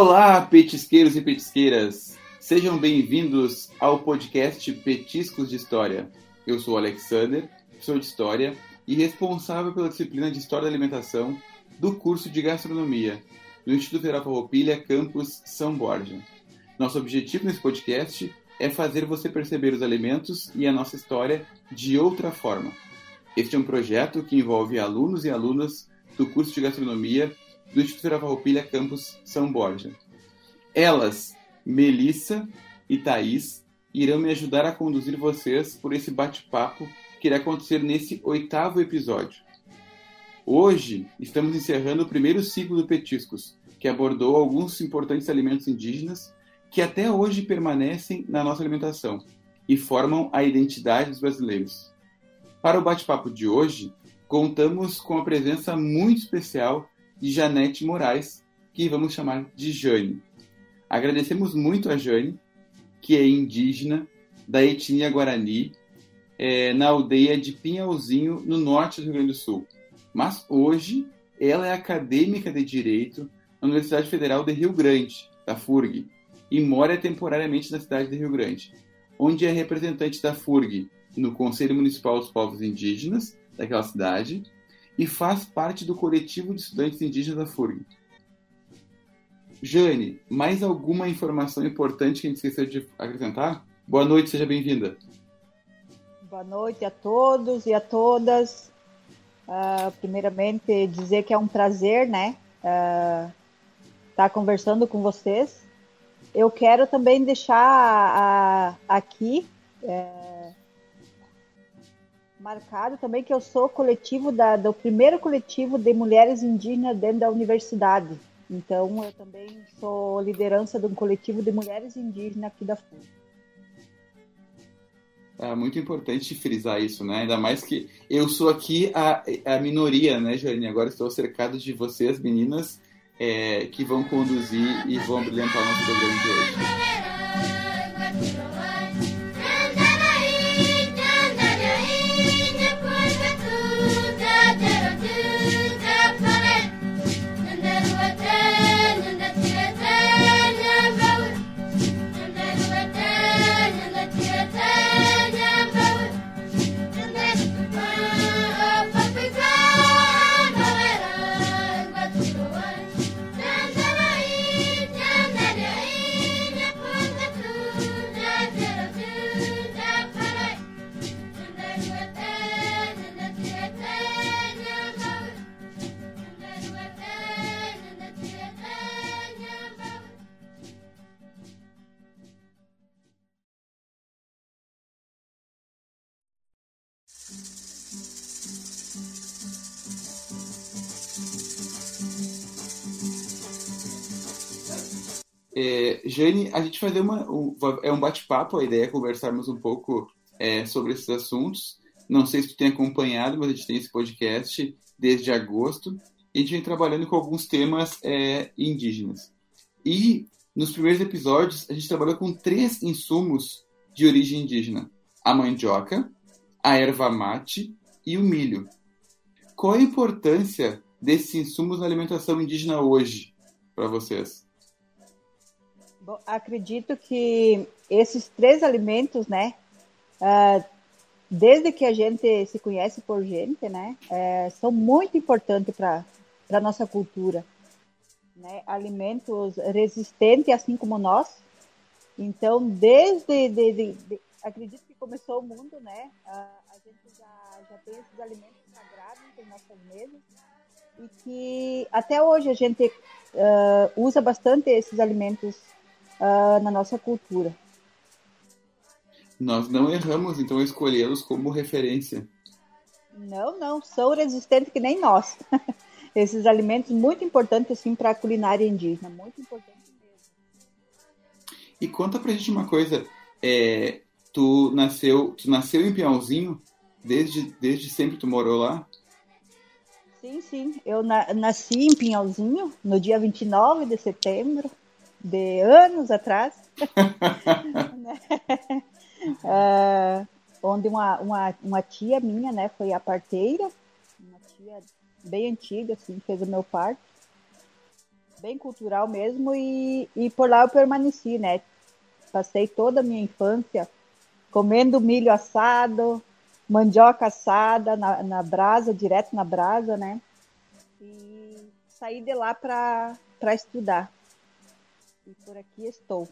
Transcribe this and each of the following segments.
Olá, petisqueiros e petisqueiras! Sejam bem-vindos ao podcast Petiscos de História. Eu sou o Alexander, professor de História e responsável pela disciplina de História da Alimentação do curso de Gastronomia do Instituto Federal Farroupilha, campus São Borja. Nosso objetivo nesse podcast é fazer você perceber os alimentos e a nossa história de outra forma. Este é um projeto que envolve alunos e alunas do curso de Gastronomia do Instituto Farroupilha, campus São Borja. Elas, Melissa e Thaís, irão me ajudar a conduzir vocês por esse bate-papo que irá acontecer nesse oitavo episódio. Hoje, estamos encerrando o primeiro ciclo do Petiscos, que abordou alguns importantes alimentos indígenas que até hoje permanecem na nossa alimentação e formam a identidade dos brasileiros. Para o bate-papo de hoje, contamos com a presença muito especial de Janete Moraes, que vamos chamar de Jane. Agradecemos muito a Jane, que é indígena da etnia Guarani, é, na aldeia de Pinhalzinho, no norte do Rio Grande do Sul. Mas hoje ela é acadêmica de Direito na Universidade Federal de Rio Grande, da FURG, e mora temporariamente na cidade de Rio Grande, onde é representante da FURG no Conselho Municipal dos Povos Indígenas daquela cidade e faz parte do coletivo de estudantes indígenas da FURG. Jane, mais alguma informação importante que a gente esqueceu de acrescentar? Boa noite, seja bem-vinda. Boa noite a todos e a todas. Uh, primeiramente, dizer que é um prazer, né, uh, estar conversando com vocês. Eu quero também deixar uh, aqui uh, marcado também que eu sou coletivo da, do primeiro coletivo de mulheres indígenas dentro da universidade. Então, eu também sou liderança de um coletivo de mulheres indígenas aqui da FUN. É muito importante frisar isso, né? Ainda mais que eu sou aqui a, a minoria, né, Jane? Agora estou cercado de vocês, meninas, é, que vão conduzir e vão brilhantar o nosso programa de hoje. É, Jane, a gente fazer uma, um, é um bate-papo, a ideia é conversarmos um pouco é, sobre esses assuntos. Não sei se tu tem acompanhado, mas a gente tem esse podcast desde agosto e a gente vem trabalhando com alguns temas é, indígenas. E nos primeiros episódios a gente trabalhou com três insumos de origem indígena: a mandioca, a erva mate e o milho. Qual a importância desses insumos na alimentação indígena hoje para vocês? Bom, acredito que esses três alimentos, né, uh, desde que a gente se conhece por gente, né, uh, são muito importantes para a nossa cultura. Né? Alimentos resistentes, assim como nós. Então, desde, de, de, de, acredito que começou o mundo, né, uh, a gente já, já tem esses alimentos sagrados em nossas mesas e que até hoje a gente usa bastante esses alimentos uh, na nossa cultura. Nós não erramos, então, escolhê-los como referência. Não, não, são resistentes que nem nós. Esses alimentos muito importantes assim para a culinária indígena, muito importante mesmo. E conta pra gente uma coisa, é, tu nasceu, tu nasceu em Piauzinho? Desde, desde sempre tu morou lá? Sim, sim. Eu na, nasci em Pinhalzinho no dia 29 de setembro de anos atrás, uh, onde uma, uma, uma tia minha, né, foi a parteira, uma tia bem antiga, assim, fez o meu parto. bem cultural mesmo, e, e por lá eu permaneci, né? Passei toda a minha infância comendo milho assado, mandioca assada na, na brasa, direto na brasa, né? E saí de lá para estudar. E por aqui estou.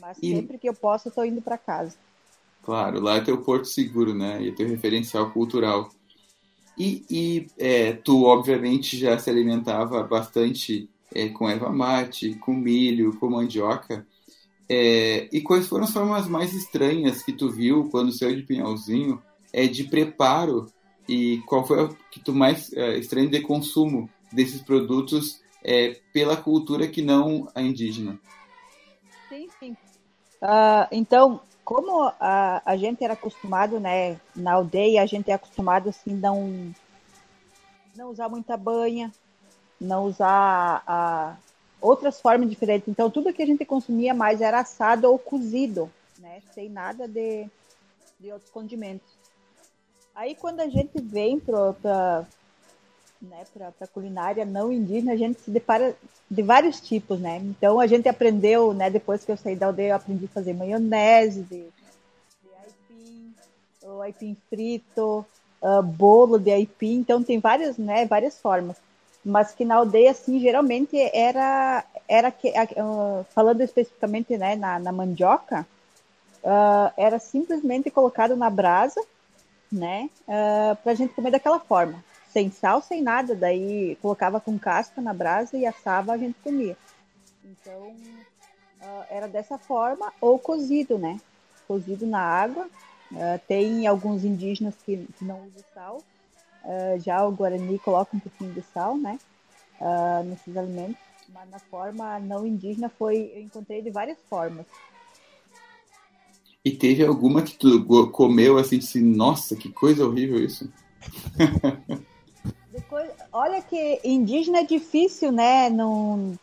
Mas e... sempre que eu posso, estou indo para casa. Claro, lá é teu porto seguro, né? E é teu referencial cultural. E, e é, tu, obviamente, já se alimentava bastante é, com erva mate, com milho, com mandioca. É, e quais foram as formas mais estranhas que tu viu quando saiu de Pinhalzinho é, de preparo e qual foi a que tu mais é, estranho de consumo desses produtos é, pela cultura que não a indígena? Sim, sim. Uh, então, como a, a gente era acostumado, né, na aldeia, a gente é acostumado assim, não, não usar muita banha, não usar a, outras formas diferentes. Então, tudo que a gente consumia mais era assado ou cozido, né, sem nada de, de outros condimentos. Aí, quando a gente vem para né, para culinária não indígena, a gente se depara de vários tipos, né? Então a gente aprendeu, né, depois que eu saí da aldeia, eu aprendi a fazer maionese de, de aipim, o aipim frito, uh, bolo de aipim, então tem várias, né, várias formas. Mas que na aldeia, assim, geralmente era, era que, uh, falando especificamente, né, na, na mandioca, uh, era simplesmente colocado na brasa, né, para a gente comer daquela forma sem sal, sem nada. Daí colocava com casca na brasa e assava, a gente comia. Então, uh, era dessa forma, ou cozido, né? Cozido na água. Uh, tem alguns indígenas que, que não usam sal. Uh, já o Guarani coloca um pouquinho de sal, né? nesses alimentos. Mas na forma não indígena foi, eu encontrei de várias formas. E teve alguma que tu comeu assim, disse, nossa, que coisa horrível isso? Depois, olha que indígena é difícil, né? Não,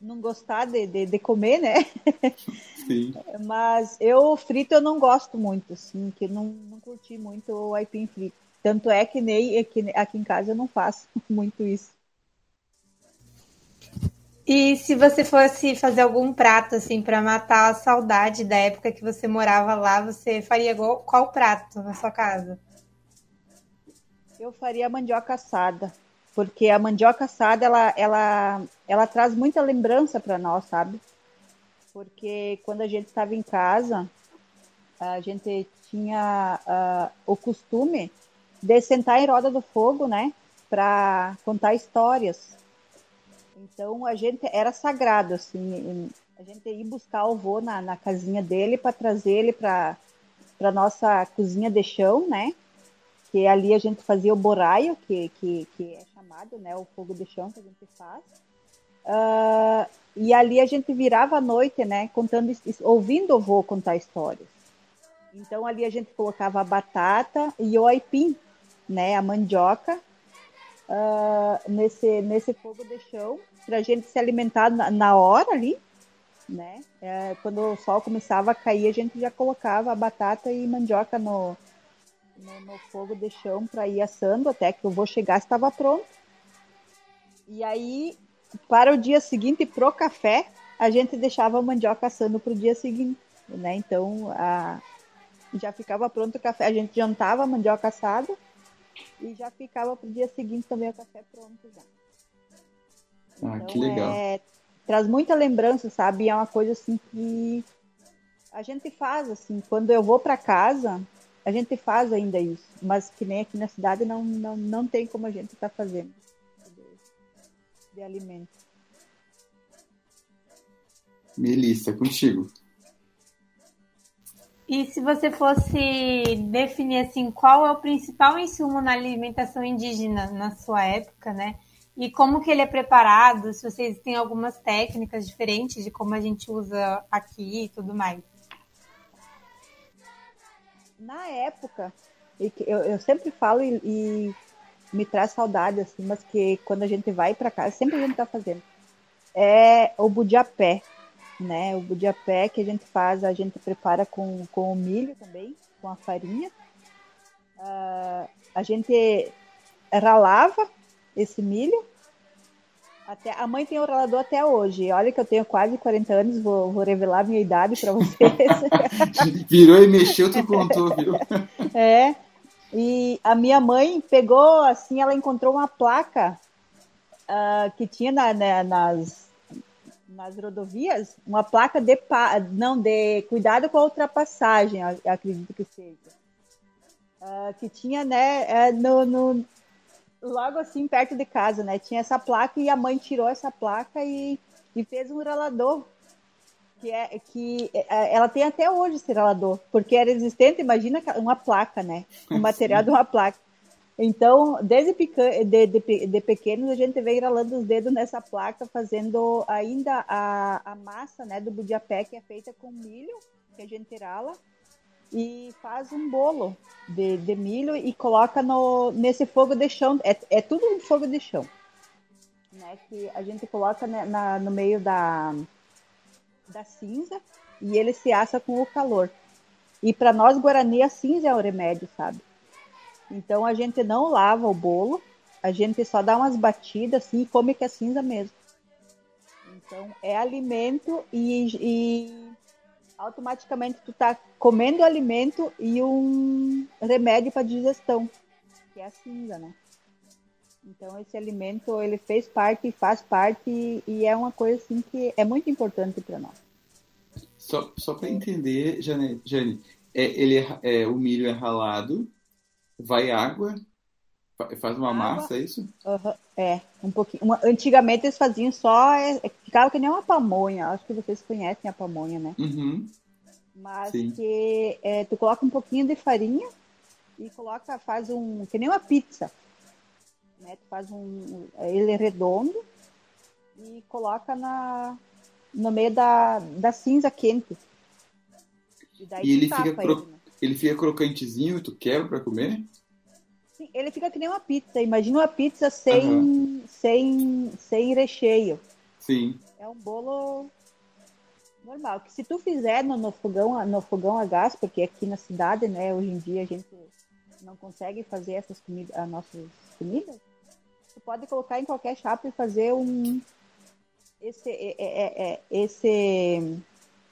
não gostar de, de, de comer, né? Sim. Mas eu frito eu não gosto muito, assim, que não, não curti muito o aipim frito. Tanto é que nem aqui, aqui em casa eu não faço muito isso. E se você fosse fazer algum prato assim para matar a saudade da época que você morava lá, você faria qual prato na sua casa? Eu faria mandioca assada, porque a mandioca assada ela, ela, ela traz muita lembrança para nós, sabe? Porque quando a gente estava em casa, a gente tinha uh, o costume de sentar em roda do fogo, né? Para contar histórias. Então a gente era sagrado, assim, a gente ia buscar o avô na, na casinha dele para trazer ele para para nossa cozinha de chão, né? Que ali a gente fazia o boraio, que, que, que é chamado, né, o fogo de chão que a gente faz. Uh, e ali a gente virava a noite, né, contando, ouvindo o avô contar histórias. Então ali a gente colocava a batata e o aipim, né, a mandioca, uh, nesse, nesse fogo de chão, para a gente se alimentar na, na hora ali, né? É, quando o sol começava a cair, a gente já colocava a batata e mandioca no, no, no fogo de chão para ir assando até que eu vou chegar estava pronto. E aí, para o dia seguinte, pro café, a gente deixava a mandioca assando para o dia seguinte, né? Então, a, já ficava pronto o café. A gente jantava a mandioca assada e já ficava para o dia seguinte também o café pronto já. Ah, então, que legal. É, traz muita lembrança, sabe? É uma coisa assim que a gente faz assim, quando eu vou para casa, a gente faz ainda isso, mas que nem aqui na cidade não, não, não tem como a gente estar tá fazendo de, de alimento. Melissa, contigo. E se você fosse definir assim, qual é o principal insumo na alimentação indígena na sua época, né? E como que ele é preparado, se vocês têm algumas técnicas diferentes de como a gente usa aqui e tudo mais na época, eu, eu sempre falo e, e, me traz saudade, assim, mas que quando a gente vai para casa, sempre a gente tá fazendo, é o budiapé, né? O budiapé que a gente faz, a gente prepara com, com o milho também, com a farinha. Uh, a gente ralava esse milho Até, a mãe tem o ralador até hoje. Olha que eu tenho quase 40 anos, vou, vou revelar minha idade para vocês. Virou e mexeu, tu contou, viu? É. E a minha mãe pegou, assim, ela encontrou uma placa uh, que tinha na, né, nas, nas rodovias, uma placa de não de cuidado com a ultrapassagem, acredito que seja. Uh, que tinha, né, é, no, no, logo assim, perto de casa, né? Tinha essa placa e a mãe tirou essa placa e, e fez um ralador. Que, é, que é, ela tem até hoje esse ralador, porque era existente, imagina uma placa, né? O material de uma placa. Então, desde de, de, de, pequenos, a gente vem ralando os dedos nessa placa, fazendo ainda a, a massa né, do budiapé, que é feita com milho, que a gente rala, e faz um bolo de, de milho e coloca no, nesse fogo de chão. É, é tudo um fogo de chão. Né, que a gente coloca na, na, no meio da, da cinza e ele se assa com o calor. E para nós, Guarani, a cinza é o remédio, sabe? Então a gente não lava o bolo, a gente só dá umas batidas assim e come com a cinza mesmo. Então é alimento e, e automaticamente tu tá comendo alimento e um remédio para digestão, que é a cinza, né? Então esse alimento ele fez parte, faz parte e é uma coisa assim que é muito importante para nós. Só, só para entender, Jane, Jane é, ele é, é, o milho é ralado, vai água, faz uma massa, é isso? Uhum, é, um pouquinho. Uma, antigamente eles faziam só, é, ficava que nem uma pamonha. Acho que vocês conhecem a pamonha, né? Uhum. Mas Sim. que é, tu coloca um pouquinho de farinha e coloca, faz um, que nem uma pizza. Né? Tu faz um, ele é redondo e coloca na, no meio da, da cinza quente. E, daí e ele, fica cro... ele, né? ele fica crocantezinho e tu quebra para comer? Sim, ele fica que nem uma pizza. Imagina uma pizza sem, uhum. sem, sem recheio. Sim. É um bolo normal. Que se tu fizer no, no, fogão, no fogão a gás, porque aqui na cidade, né, hoje em dia a gente não consegue fazer essas comidas, as nossas comidas, tu pode colocar em qualquer chapa e fazer um esse é, é, é, é, esse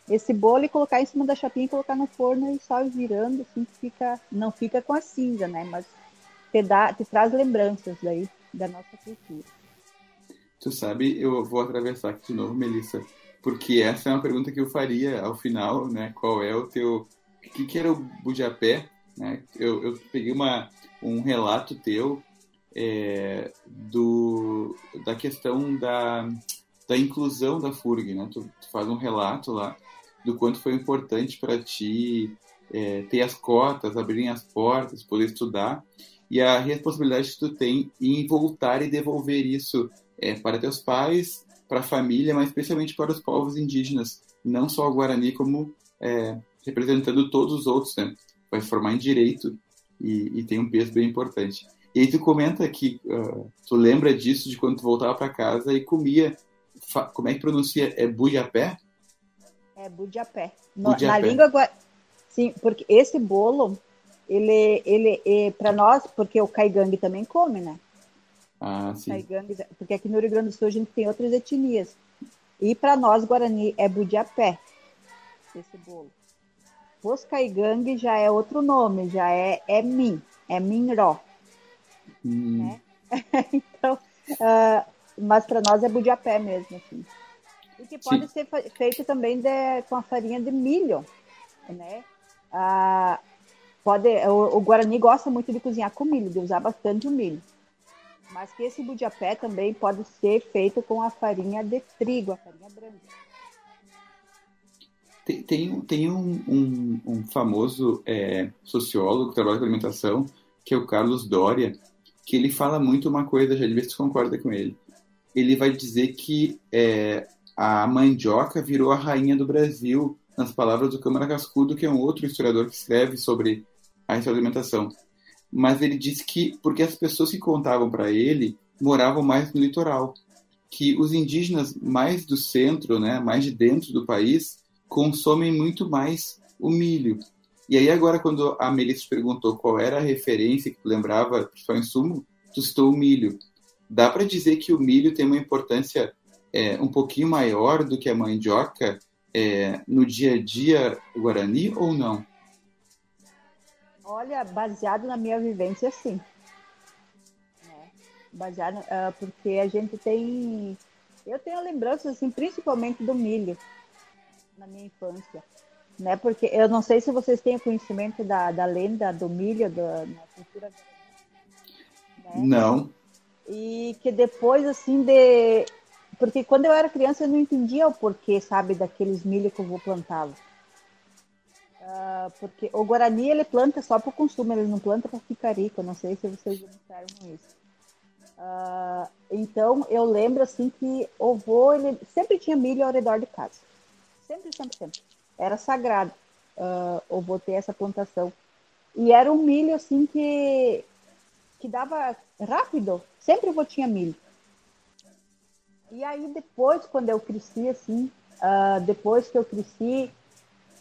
esse bolo e colocar em cima da chapinha e colocar no forno e só virando assim que fica não fica com a cinza, né, mas te dá te traz lembranças daí da nossa cultura. Tu sabe, eu vou atravessar aqui de novo, Melissa porque essa é uma pergunta que eu faria ao final, né? Qual é o teu... O que, que era o Bujapé? Né? Eu, eu peguei uma, um relato teu é, do, da questão da, da inclusão da FURG, né? Tu, tu faz um relato lá do quanto foi importante para ti é, ter as cotas, abrirem as portas, poder estudar e a responsabilidade que tu tem em voltar e devolver isso é, para teus pais, para a família, mas especialmente para os povos indígenas, não só o Guarani, como é, representando todos os outros, né? Vai formar em direito e, e, tem um peso bem importante. E aí tu comenta que uh, tu lembra disso de quando tu voltava para casa e comia, como é que pronuncia? É bujapé? É bujapé. bujapé. Na língua sim, porque esse bolo ele ele é para nós, porque o caigangue também come, né? Ah, sim. porque aqui no Rio Grande do Sul a gente tem outras etnias. E para nós, Guarani, é budiapé, esse bolo. Os caigangue já é outro nome, já é, é min, é minró. Hum. Né? então, uh, mas para nós é budiapé mesmo, assim. E que pode Sim. ser feito também de, com a farinha de milho, né? Uh, pode, o, o, Guarani gosta muito de cozinhar com milho, de usar bastante o milho. Mas que esse budiapé também pode ser feito com a farinha de trigo, a farinha branca. Tem, tem, tem um, um, um, famoso é, sociólogo que trabalha com alimentação, que é o Carlos Doria, que ele fala muito uma coisa, já vê se concorda com ele. Ele vai dizer que é, a mandioca virou a rainha do Brasil, nas palavras do Câmara Cascudo, que é um outro historiador que escreve sobre a alimentação mas ele disse que porque as pessoas que contavam para ele moravam mais no litoral, que os indígenas mais do centro, né, mais de dentro do país, consomem muito mais o milho. E aí agora quando a Melissa perguntou qual era a referência que tu lembrava só em sumo, tu citou o milho. dá para dizer que o milho tem uma importância é, um pouquinho maior do que a mandioca é, no dia a dia guarani ou não? Olha, baseado na minha vivência, sim. É, baseado, uh, porque a gente tem. Eu tenho lembranças, assim, principalmente do milho, na minha infância. Né? Porque eu não sei se vocês têm conhecimento da, da lenda do milho da, na cultura. Né? Não. E que depois, assim, de. Porque quando eu era criança eu não entendia o porquê, sabe, daqueles milho que eu vou plantava. Uh, porque o Guarani ele planta só para o consumo, ele não planta para ficar rico. Não sei se vocês observam isso. Uh, então eu lembro assim que o vô ele sempre tinha milho ao redor de casa, sempre, sempre, sempre. Era sagrado uh, o vô ter essa plantação e era um milho assim que que dava rápido. Sempre o tinha milho. E aí depois, quando eu cresci assim, depois que eu cresci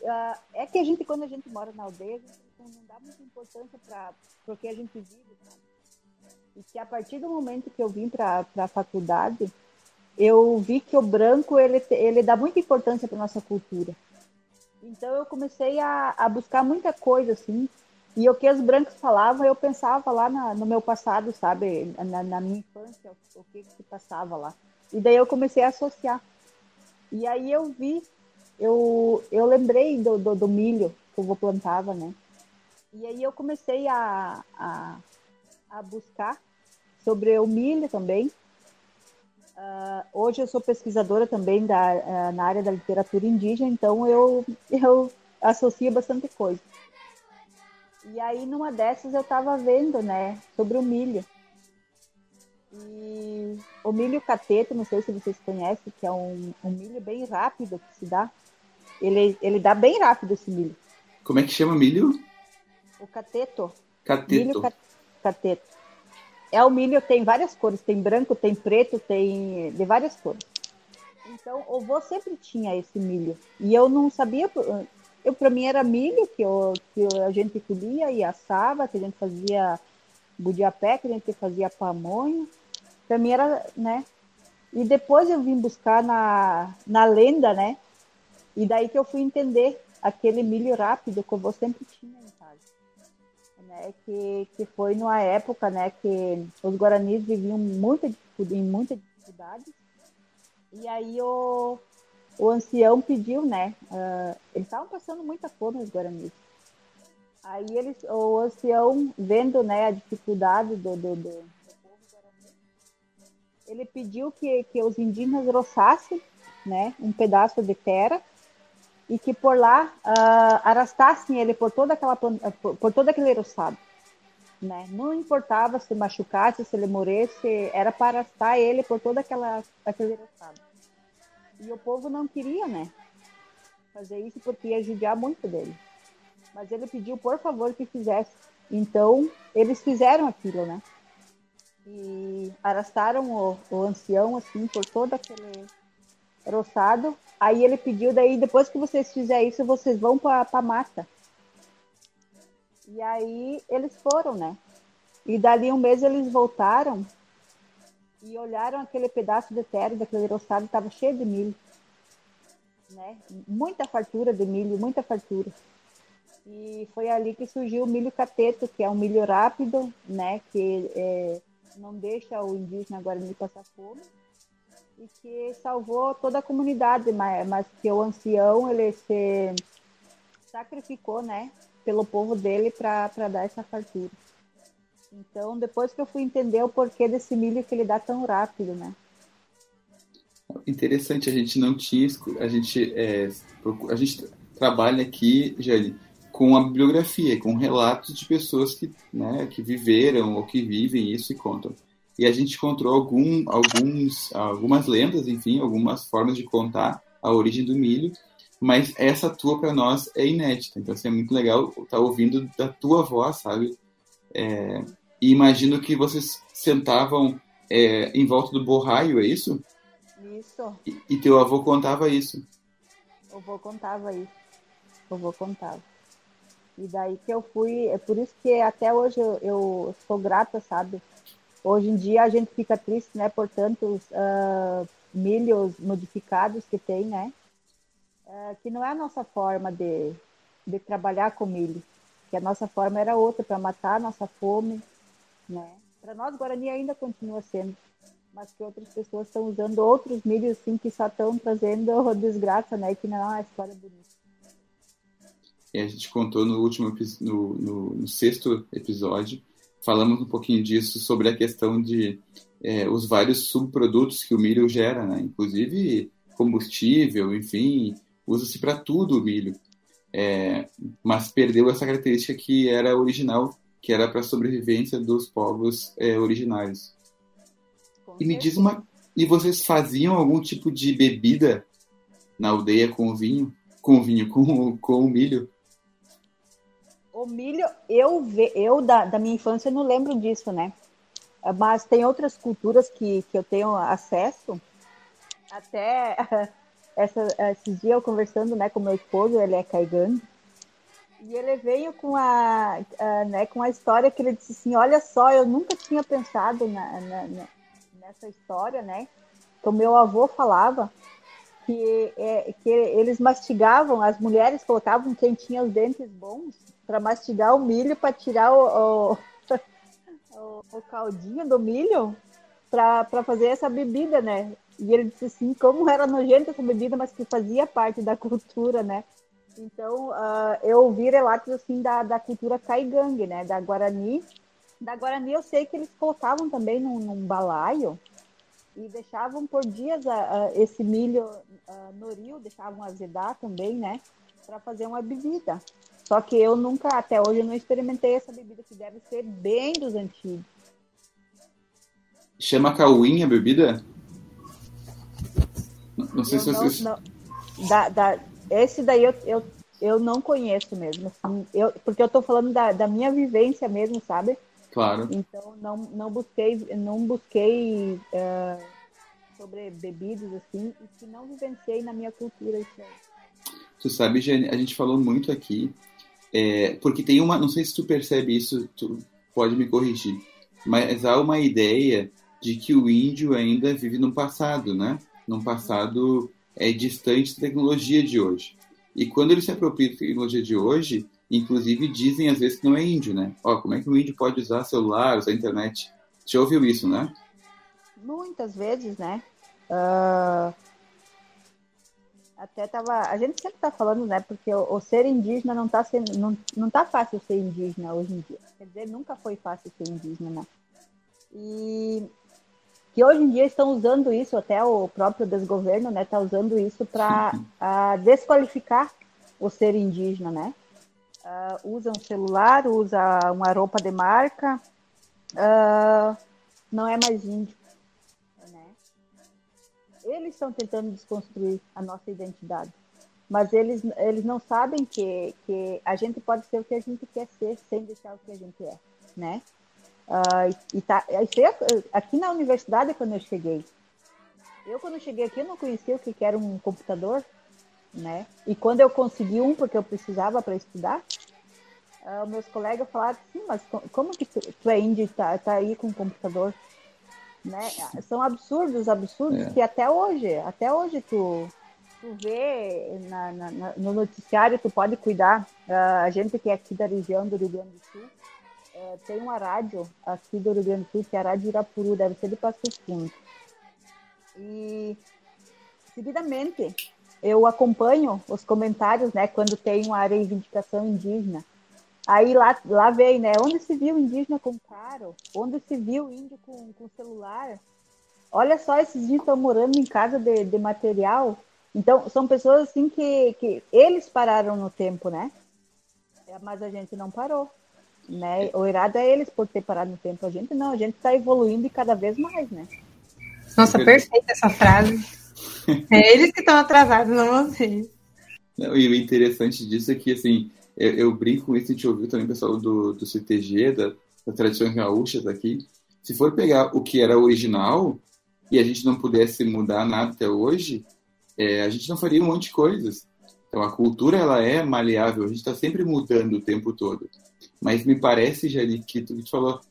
uh, é que a gente, quando a gente mora na aldeia, não dá muita importância para o que a gente vive? E que a partir do momento que eu vim para a faculdade, eu vi que o branco ele, ele dá muita importância para nossa cultura. Então eu comecei a, a buscar muita coisa assim. E o que os brancos falavam, eu pensava lá na, no meu passado, sabe? Na, na minha infância, o, o que se passava lá. E daí eu comecei a associar. E aí eu vi eu, eu lembrei do, do, do milho que vô plantava, né? E aí eu comecei a, a, a buscar sobre o milho também. Uh, hoje eu sou pesquisadora também da, uh, na área da literatura indígena, então eu, eu associo bastante coisa. E aí numa dessas eu estava vendo, né, sobre o milho. E o milho cateto, não sei se vocês conhecem, que é um, um milho bem rápido que se dá. Ele, ele dá bem rápido esse milho. Como é que chama milho? O cateto. Cateto. Milho cateto. É o milho, tem várias cores. Tem branco, tem preto, tem de várias cores. Então, o vô sempre tinha esse milho. E eu não sabia... Eu, para mim era milho que, eu, que a gente colhia e assava, que a gente fazia budiapé, que a gente fazia pamonha. Para mim era, né? E depois eu vim buscar na, na lenda, né? E daí que eu fui entender aquele milho rápido que eu sempre tinha em casa. Né? Que, que foi numa época né, que os guaranis viviam muita, em muita dificuldade. E aí o, o ancião pediu, né? Uh, eles estavam passando muita fome, os guaranis. Aí eles, o ancião, vendo né, a dificuldade do, do, do, do povo guarani, ele pediu que, que os indígenas roçassem né, um pedaço de terra e que por lá uh, arastassem ele por toda aquela por, por todo aquele roçado. Né? Não importava se machucasse, se ele morresse, era para arrastar ele por toda aquela aquele roçado. E o povo não queria, né? Fazer isso porque ia judiar muito dele. Mas ele pediu, por favor, que fizesse. Então, eles fizeram aquilo, né? E arrastaram o, o ancião, assim, por todo aquele roçado Aí ele pediu, daí depois que vocês fizerem isso, vocês vão para a mata. E aí eles foram, né? E dali um mês eles voltaram e olharam aquele pedaço de terra daquele roçado, estava cheio de milho. Né? Muita fartura de milho, muita fartura. E foi ali que surgiu o milho cateto, que é um milho rápido, né? Que é, não deixa o indígena Guarani passar fome e que salvou toda a comunidade, mas, mas que o ancião ele se sacrificou, né, pelo povo dele para dar essa fartura. Então, depois que eu fui entender o porquê desse milho que ele dá tão rápido, né? Interessante, a gente não tinha, a gente, é, a gente trabalha aqui, Jane, com a bibliografia, com relatos de pessoas que, né, que viveram ou que vivem isso e contam e a gente encontrou algum, alguns, algumas lendas, enfim, algumas formas de contar a origem do milho, mas essa tua para nós é inédita. Então, assim, é muito legal estar tá ouvindo da tua voz, sabe? É, e imagino que vocês sentavam é, em volta do borraio, é isso? Isso. E, e, teu avô contava isso? O avô contava isso. O avô contava. E daí que eu fui, é por isso que até hoje eu, eu sou grata, sabe? Hoje em dia a gente fica triste, né, por tantos uh, milhos modificados que tem, né, uh, que não é a nossa forma de, de trabalhar com milho, que a nossa forma era outra, para matar a nossa fome, né. Para nós, Guarani ainda continua sendo, mas que outras pessoas estão usando outros milhos, sim, que só estão trazendo desgraça, né, que não é uma história bonita. E a gente contou no último no, no, no sexto episódio falamos um pouquinho disso sobre a questão de é, os vários subprodutos que o milho gera, né? inclusive combustível, enfim, usa-se para tudo o milho. É, mas perdeu essa característica que era original, que era para a sobrevivência dos povos é, originários. Com e me diz uma, e vocês faziam algum tipo de bebida na aldeia com vinho, com vinho, com, com o milho? O milho, eu, eu da, da minha infância não lembro disso, né? Mas tem outras culturas que, que eu tenho acesso. Até essa, esses dias eu conversando né, com meu esposo, ele é caigangue, e ele veio com a, a, né, com a história que ele disse assim, olha só, eu nunca tinha pensado na, na, nessa história, né? Que o meu avô falava que, é, que eles mastigavam, as mulheres colocavam quem tinha os dentes bons para mastigar o milho, para tirar o, o, o, caldinho do milho, para fazer essa bebida, né? E ele disse assim, como era nojenta essa bebida, mas que fazia parte da cultura, né? Então, uh, eu ouvi relatos assim da, da cultura caigangue, né? Da Guarani. Da Guarani eu sei que eles colocavam também num, num balaio e deixavam por dias uh, uh, esse milho uh, noril, deixavam azedar também, né? Para fazer uma bebida. Só que eu nunca, até hoje, não experimentei essa bebida que deve ser bem dos antigos. Chama cauim a bebida? Não sei eu se vocês. Não, da, da, esse daí eu, eu, eu não conheço mesmo. Assim, eu, porque eu estou falando da, da minha vivência mesmo, sabe? Claro. Então não, não busquei, não busquei uh, sobre bebidas assim, e que não vivenciei na minha cultura isso aí. Tu sabe, Jane, a gente falou muito aqui é, porque tem uma, não sei se tu percebe isso, tu pode me corrigir, mas há uma ideia de que o índio ainda vive no passado, né? Num passado é distante da tecnologia de hoje. E quando ele se apropria da tecnologia de hoje, inclusive dizem às vezes que não é índio, né? Ó, como é que o índio pode usar celular, usar internet? Já ouviu isso, né? Muitas vezes, né? Uh, até tava. A gente sempre está falando, né? Porque o, o, ser indígena não está sendo. Não, não tá fácil ser indígena hoje em dia. Quer dizer, nunca foi fácil ser indígena, né? E que hoje em dia estão usando isso, até o próprio desgoverno, né? Está usando isso para desqualificar o ser indígena, né? Uh, usa um celular, usa uma roupa de marca, uh, não é mais índio eles estão tentando desconstruir a nossa identidade. Mas eles, eles não sabem que, que a gente pode ser o que a gente quer ser sem deixar o que a gente é, né? Uh, e tá, aqui na universidade quando eu cheguei. Eu quando cheguei aqui eu não conhecia o que era um computador, né? E quando eu consegui um porque eu precisava para estudar, uh, meus colegas falaram sim, mas como que tu, tu é índio e tá, tá aí com um computador? Né? São absurdos, absurdos é. que até hoje, até hoje tu, tu vê na, na, no noticiário, tu pode cuidar. Uh, a gente que é aqui da região do Rio Grande do Sul, uh, tem uma rádio aqui do Rio Grande do Sul, que é a Rádio Irapuru, deve ser de Passo Fundo. E, seguidamente, eu acompanho os comentários, né, quando tem uma reivindicação indígena. Aí lá, lá vem, né? Onde se viu indígena com caro? Onde se viu índio com, com celular? Olha só, esses índios estão morando em casa de, de material. Então, são pessoas assim que, que eles pararam no tempo, né? É, mas a gente não parou. Né? O irado é eles por ter parado no tempo. A gente não, a gente está evoluindo e cada vez mais, né? Nossa, perfeita essa frase. É eles que estão atrasados, não vocês. Não, e o interessante disso é que, assim, eu, eu brinco com isso, a gente ouviu também pessoal do, do CTG, da, das tradições gaúchas aqui. Se for pegar o que era original e a gente não pudesse mudar nada até hoje, é, a gente não faria um monte de coisas. Então a cultura ela é maleável, a gente está sempre mudando o tempo todo. Mas me parece, Jari, que tu, falou,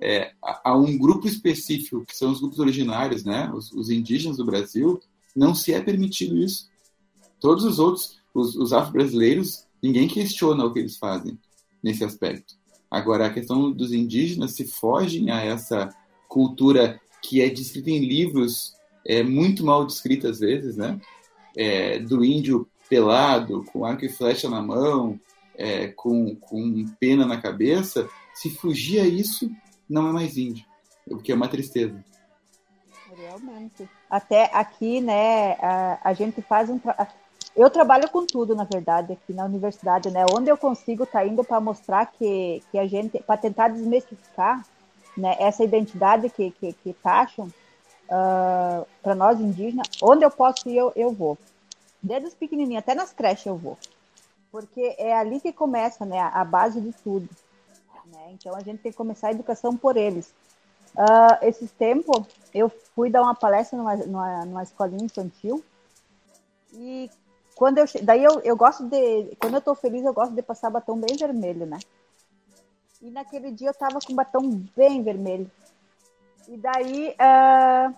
é, um grupo específico, que são os grupos originários, né, os, os indígenas do Brasil, não se é permitido isso. Todos os outros, os, os afro-brasileiros, ninguém questiona o que eles fazem nesse aspecto. Agora, a questão dos indígenas se fogem a essa cultura que é descrita em livros, é muito mal descrita às vezes, né? É, do índio pelado, com arco e flecha na mão, é, com, com pena na cabeça, se fugir a isso, não é mais índio, o que é uma tristeza. Realmente. Até aqui, né, a, a gente faz um. Eu trabalho com tudo, na verdade, aqui na universidade, né? Onde eu consigo estar tá indo para mostrar que, que a gente, para tentar desmistificar né, essa identidade que, que, que taxam uh, ah, para nós indígenas, onde eu posso ir, eu, eu vou. Desde os pequenininhos, até nas creches eu vou. Porque é ali que começa né, a base de tudo. Né? Então a gente tem que começar a educação por eles. Uh, esses tempos eu fui dar uma palestra numa, numa, numa escolinha infantil e quando eu daí eu, eu gosto de quando eu tô feliz eu gosto de passar batom bem vermelho, né? E naquele dia eu tava com batom bem vermelho. E daí uh,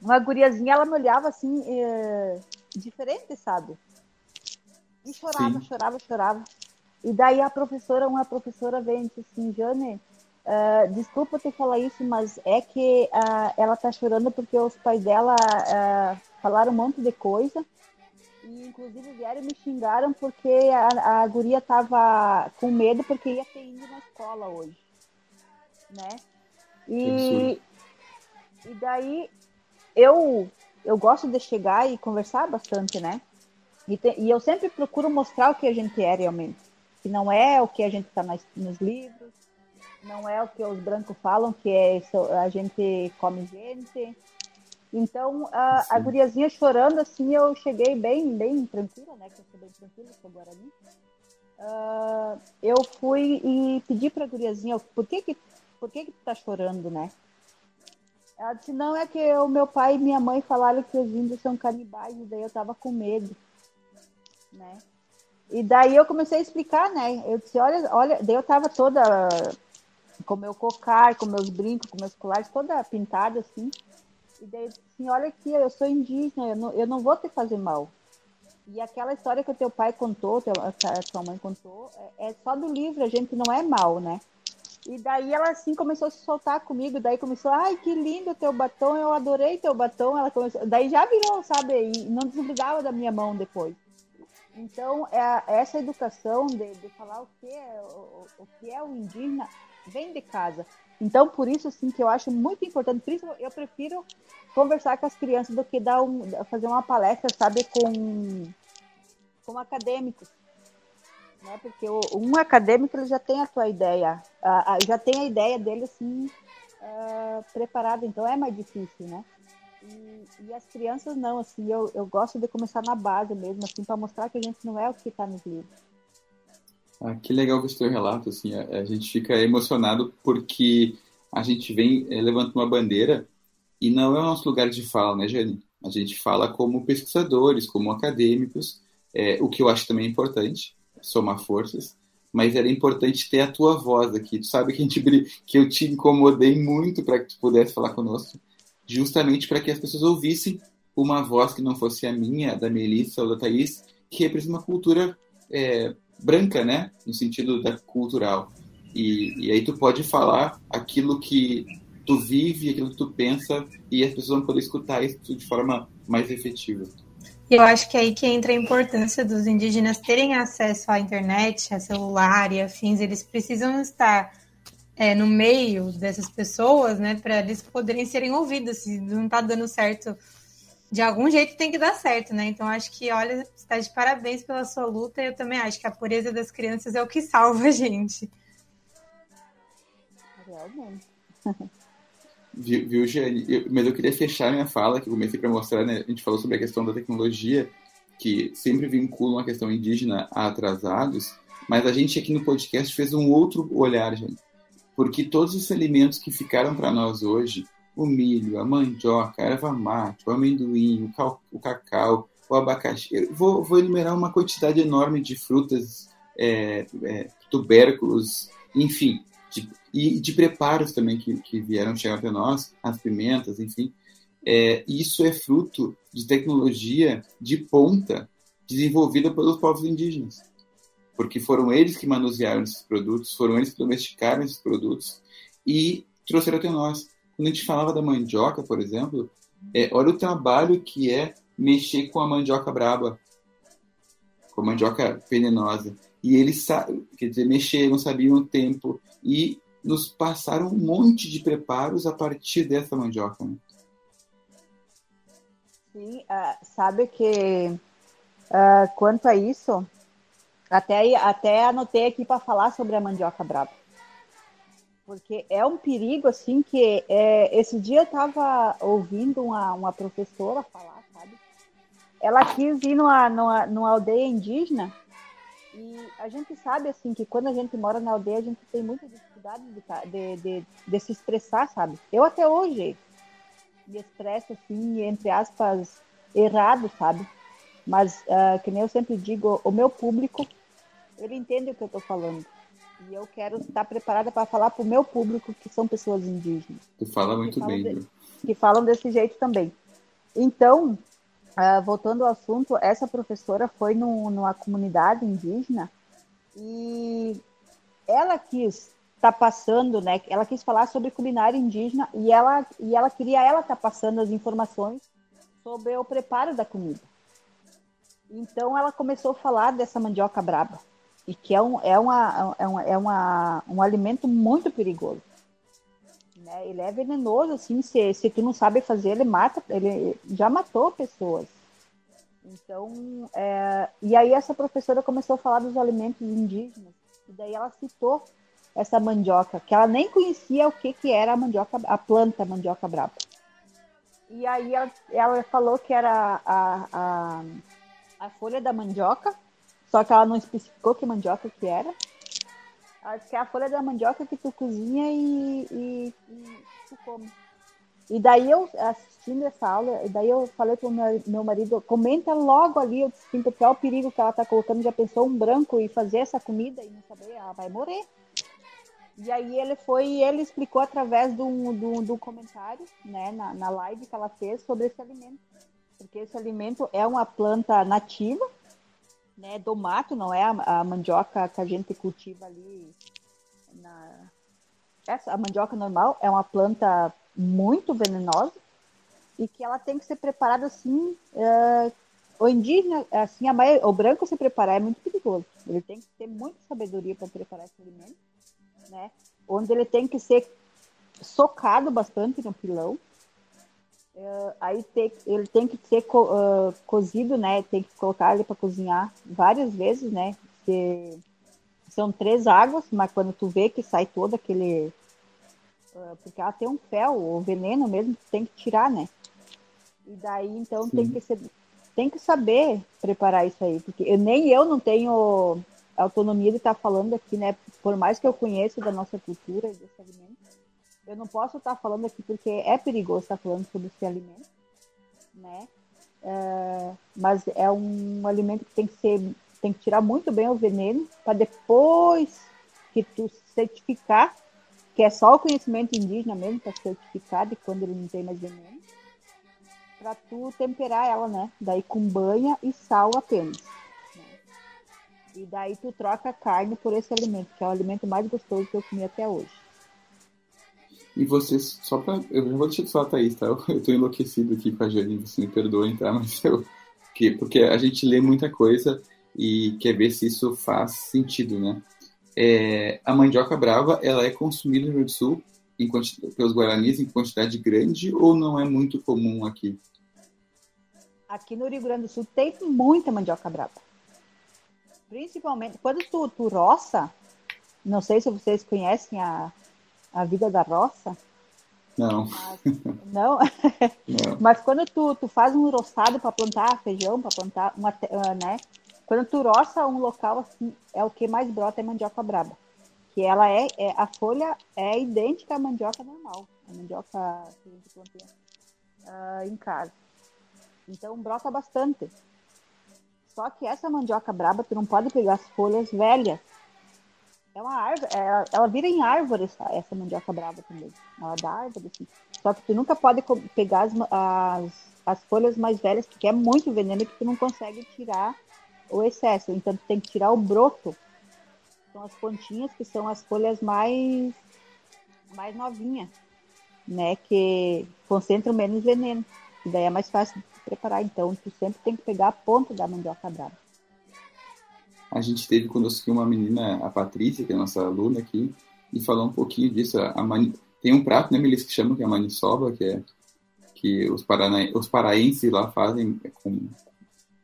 uma guriazinha ela me olhava assim uh, diferente, sabe? E chorava, Sim. chorava, chorava. E daí a professora, uma professora vem e disse assim, Jane, uh, desculpa te falar isso, mas é que uh, ela tá chorando porque os pais dela falaram um monte de coisa e inclusive vieram e me xingaram porque a, a guria tava com medo porque ia ter indo na escola hoje, né? E, e daí eu eu gosto de chegar e conversar bastante, né? E, te, e eu sempre procuro mostrar o que a gente é realmente que não é o que a gente está nos livros, não é o que os brancos falam, que é a gente come gente. Então, a, a guriazinha chorando, assim, eu cheguei bem, bem tranquila, né? Que eu sou bem tranquila, sou Guarani. Uh, eu fui e pedi para a guriazinha, por que que, por que que tu tá chorando, né? Ela disse, não, é que o meu pai e minha mãe falaram que os índios são canibais, e daí eu tava com medo, né? E daí eu comecei a explicar, né? Eu disse, olha, olha, daí eu tava toda com meu cocar, com meus brincos, com meus colares, toda pintada assim. E daí assim, olha aqui, eu sou indígena, eu não, eu não vou te fazer mal. E aquela história que o teu pai contou, teu, a tua mãe contou, é, é, só do livro, a gente não é mal, né? E daí ela assim começou a se soltar comigo, daí começou, ai, que lindo teu batom, eu adorei teu batom. Ela começou, daí já virou, sabe? E não desligava da minha mão depois. Então, é, essa educação de, de falar o que, é, o, o, que é o indígena vem de casa. Então, por isso, assim, que eu acho muito importante, principalmente, eu prefiro conversar com as crianças do que dar um, fazer uma palestra, sabe, com, com acadêmicos. Né? Porque o, um acadêmico, ele já tem a tua ideia, a, a, já tem a ideia dele, assim, uh, preparada, então é mais difícil, né? E, e, as crianças não, assim, eu, eu gosto de começar na base mesmo, assim, para mostrar que a gente não é o que está nos livros. Ah, que legal ver o seu relato, assim, a, a, gente fica emocionado porque a gente vem é, levantando uma bandeira e não é o nosso lugar de fala, né, Jane? A gente fala como pesquisadores, como acadêmicos, é, o que eu acho também importante, somar forças, mas era importante ter a tua voz aqui. Tu sabe que, a gente, que eu te incomodei muito para que tu pudesse falar conosco, justamente para que as pessoas ouvissem uma voz que não fosse a minha, da Melissa ou da Thaís, que representa uma cultura é, branca, né? No sentido da cultural. E, e, aí tu pode falar aquilo que tu vive, aquilo que tu pensa, e as pessoas vão poder escutar isso de forma mais efetiva. Eu acho que é aí que entra a importância dos indígenas terem acesso à internet, a celular e afins. Eles precisam estar é, no meio dessas pessoas, né, para eles poderem serem ouvidos. Se não está dando certo, de algum jeito tem que dar certo, né? Então acho que, olha, está de parabéns pela sua luta. Eu também acho que a pureza das crianças é o que salva a gente. Realmente. Viu, viu Jane? Eu, mas eu queria fechar minha fala, que eu comecei para mostrar, né? A gente falou sobre a questão da tecnologia, que sempre vinculam a questão indígena a atrasados, mas a gente aqui no podcast fez um outro olhar, gente porque todos os alimentos que ficaram para nós hoje, o milho, a mandioca, a erva mate, o amendoim, o, cacau, o abacaxi, vou, vou, enumerar uma quantidade enorme de frutas, é, é, tubérculos, enfim, de, e de preparos também que, que vieram chegar até nós, as pimentas, enfim. É, isso é fruto de tecnologia de ponta desenvolvida pelos povos indígenas. Porque foram eles que manusearam esses produtos, foram eles que domesticaram esses produtos e trouxeram até nós. Quando a gente falava da mandioca, por exemplo, é, olha o trabalho que é mexer com a mandioca braba, com a mandioca venenosa. E eles, quer dizer, mexeram, sabiam o tempo e nos passaram um monte de preparos a partir dessa mandioca. Né? Sim, uh, sabe que uh, quanto a isso, até, até anotei aqui para falar sobre a mandioca braba. Porque é um perigo, assim, que é, esse dia eu estava ouvindo uma, uma professora falar, sabe? Ela quis ir numa, numa, numa aldeia indígena e a gente sabe, assim, que quando a gente mora na aldeia, a gente tem muita dificuldade de, de, de, de se expressar, sabe? Eu até hoje me expresso, assim, entre aspas, errado, sabe? Mas, uh, que nem eu sempre digo, o meu público, ele entende o que eu estou falando. E eu quero estar preparada para falar para o meu público, que são pessoas indígenas. Tu fala muito bem. De, que falam desse jeito também. Então, uh, voltando ao assunto, essa professora foi no, numa comunidade indígena e ela quis estar tá passando, né? Ela quis falar sobre culinária indígena e ela, e ela queria ela estar tá passando as informações sobre o preparo da comida. Então ela começou a falar dessa mandioca braba e que é um, é uma, é uma, é uma, um alimento muito perigoso. Né? Ele é venenoso, assim, se, se tu não sabe fazer, ele mata, ele já matou pessoas. Então, é, e aí essa professora começou a falar dos alimentos indígenas, e daí ela citou essa mandioca, que ela nem conhecia o que, que era a mandioca, a planta mandioca braba. E aí ela, ela falou que era a, a, a folha da mandioca, só que ela não especificou que mandioca que era. Ela disse que é a folha da mandioca que tu cozinha e, e, e tu come. E daí eu, assistindo essa aula, daí eu falei pro meu, meu marido, comenta logo ali, eu disse, porque é o perigo que ela tá colocando, já pensou um branco e fazer essa comida e não saber, ela vai morrer. E aí ele foi e ele explicou através do, do comentário, né, na, na live que ela fez sobre esse alimento. Porque esse alimento é uma planta nativa, né, do mato, não é? A, a, mandioca que a gente cultiva ali na essa a mandioca normal é uma planta muito venenosa e que ela tem que ser preparada assim uh, o indígena assim maioria, o branco se preparar é muito perigoso. Ele tem que ter muita sabedoria para preparar esse alimento né? Onde ele tem que ser socado bastante no pilão Uh, aí tem, ele tem que ser co, uh, cozido, né? Tem que colocar ele para cozinhar várias vezes, né? Que são três águas, mas quando tu vê que sai todo aquele. Uh, porque ela tem um fel, o veneno mesmo, tem que tirar, né? E daí, então, tem que, ser, tem que saber preparar isso aí, porque eu, nem eu não tenho autonomia de estar tá falando aqui, né? Por mais que eu conheça da nossa cultura desse alimento eu não posso estar falando aqui porque é perigoso estar falando sobre esse alimento, né? É, mas é um alimento que tem que ser, tem que tirar muito bem o veneno para depois que tu certificar que é só o conhecimento indígena mesmo para certificar de quando ele não tem mais veneno, para tu temperar ela, né? Daí com banha e sal apenas. Né? E daí tu troca a carne por esse alimento, que é o alimento mais gostoso que eu comi até hoje. E vocês, só pra. Eu não vou de falar, Thaís, tá? Eu, eu tô enlouquecido aqui com a Jane, você me perdoem, tá? Mas eu. Que, porque a gente lê muita coisa e quer ver se isso faz sentido, né? É, a mandioca brava, ela é consumida no Rio Grande do Sul em pelos guaranis em quantidade grande ou não é muito comum aqui? Aqui no Rio Grande do Sul tem muita mandioca brava. Principalmente quando tu, tu roça, não sei se vocês conhecem a, a vida da roça. Não. Mas, não? não. Mas quando tu, tu faz um roçado para plantar feijão, para plantar uma, uh, né? Quando tu roça um local assim, é o que mais brota é mandioca braba. Que ela é, é a folha é idêntica à mandioca normal, a mandioca que a gente plantou uh, em casa. Então brota bastante. Só que essa mandioca braba, tu não pode pegar as folhas velhas é uma árvore, ela, ela vira em árvore essa, essa mandioca brava também. Ela dá árvore, assim. Só que tu nunca pode pegar as, as, as folhas mais velhas, porque é muito veneno que tu não consegue tirar o excesso. Então tu tem que tirar o broto. São as pontinhas que são as folhas mais mais novinhas, né? Que concentram menos veneno. E daí é mais fácil de preparar. Então tu sempre tem que pegar a ponta da mandioca brava. A gente teve conosco uma menina, a Patrícia, que é nossa aluna aqui, e falou um pouquinho disso. A mani... Tem um prato, né, Melissa, que chamam que é a maniçoba, que é que os, parana... os paraenses lá fazem com...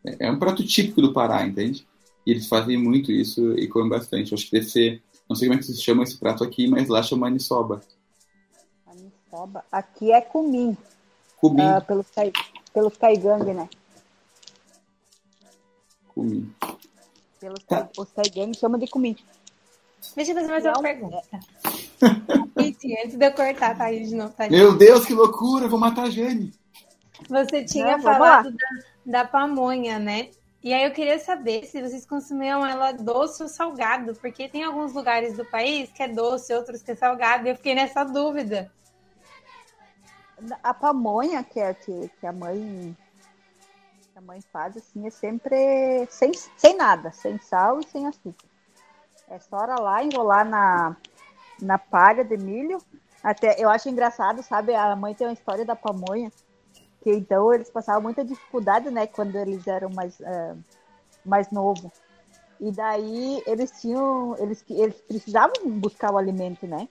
É um prato típico do Pará, entende? E eles fazem muito isso e comem bastante. Acho que deve ser... Não sei como é que se chama esse prato aqui, mas lá chama maniçoba. Maniçoba. Aqui é cumim. Cumim. Uh, pelos, cai... pelos caigangue, né? Cumim. Pelos tá. Os caigangue chamam de cumim. Deixa eu fazer mais uma pergunta. Pete, antes de eu cortar, tá aí de novo. Tá Meu Deus, que loucura! Vou matar a Jane. Você tinha Não, falado da, da pamonha, né? E aí eu queria saber se vocês consumiam ela doce ou salgado, porque tem alguns lugares do país que é doce, outros que é salgado, e eu fiquei nessa dúvida. A pamonha que, é, que, que a mãe que a mãe faz assim é sempre sem, sem nada, sem sal e sem açúcar. É só lá enrolar na, na palha de milho. Até eu acho engraçado, sabe? A mãe tem uma história da pamonha, que então eles passavam muita dificuldade, né, quando eles eram mais, uh, mais novos. E daí eles tinham, eles, eles precisavam buscar o alimento, né?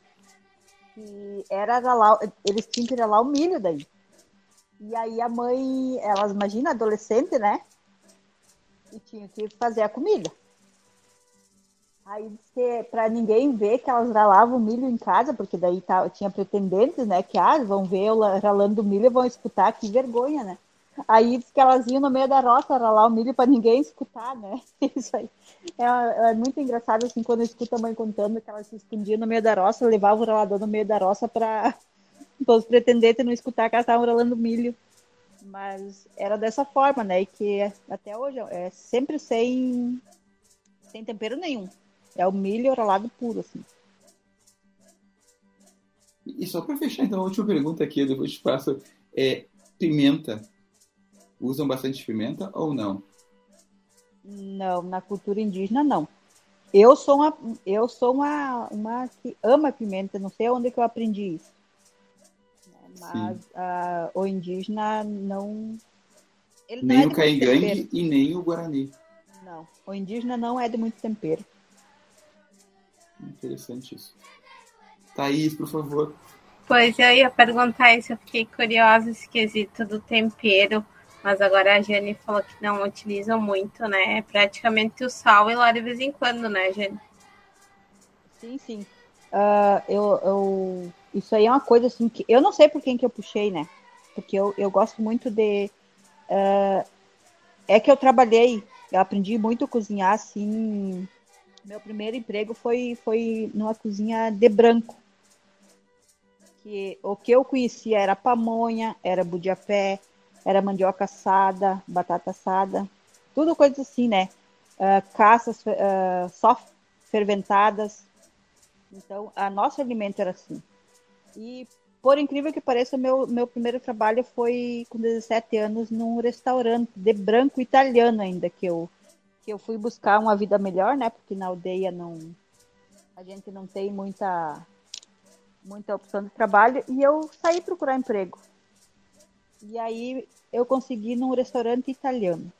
E era ralar, eles tinham que ralar o milho daí. E aí a mãe, elas imagina adolescente, né? E tinha que fazer a comida. Aí disse para ninguém ver que elas ralavam milho em casa, porque daí tá, tinha pretendentes, né? Que ah, vão ver eu ralando milho e vão escutar, que vergonha, né? Aí disse que elas iam no meio da roça ralar o milho para ninguém escutar, né? Isso aí. É, é, muito engraçado, assim, quando eu escuto a mãe contando que elas se escondiam no meio da roça, levavam o ralador no meio da roça para os pretendentes não escutar que elas estavam ralando milho. Mas era dessa forma, né? E que até hoje é sempre sem, sem tempero nenhum. É o milho ralado puro, assim. E só para fechar, então, a última pergunta aqui, depois te passo. É, pimenta. Usam bastante pimenta ou não? Não, na cultura indígena não. Eu sou uma, eu sou uma, uma que ama pimenta, não sei onde que eu aprendi isso. Mas uh, o indígena não. nem não é o caingangue e nem o guarani. Não, o indígena não é de muito tempero. Interessante isso. Thaís, por favor. Pois eu ia perguntar isso, eu fiquei curiosa esse quesito do tempero, mas agora a Jane falou que não utilizam muito, né? É praticamente o sal e lá de vez em quando, né, Jane? Sim, sim. Uh, eu, eu, isso aí é uma coisa assim que eu não sei por quem que eu puxei, né? Porque eu, eu gosto muito de. Uh, é que eu trabalhei, eu aprendi muito a cozinhar assim meu primeiro emprego foi, foi numa cozinha de branco. Que, o que eu conhecia era pamonha, era budiapé, era mandioca assada, batata assada, tudo coisas assim, né? Uh, caças uh, só ferventadas. Então, a nosso alimento era assim. E, por incrível que pareça, meu, meu primeiro trabalho foi com 17 anos num restaurante de branco italiano ainda, que eu que eu fui buscar uma vida melhor, né? Porque na aldeia não a gente não tem muita muita opção de trabalho e eu saí procurar emprego. E aí eu consegui num restaurante italiano.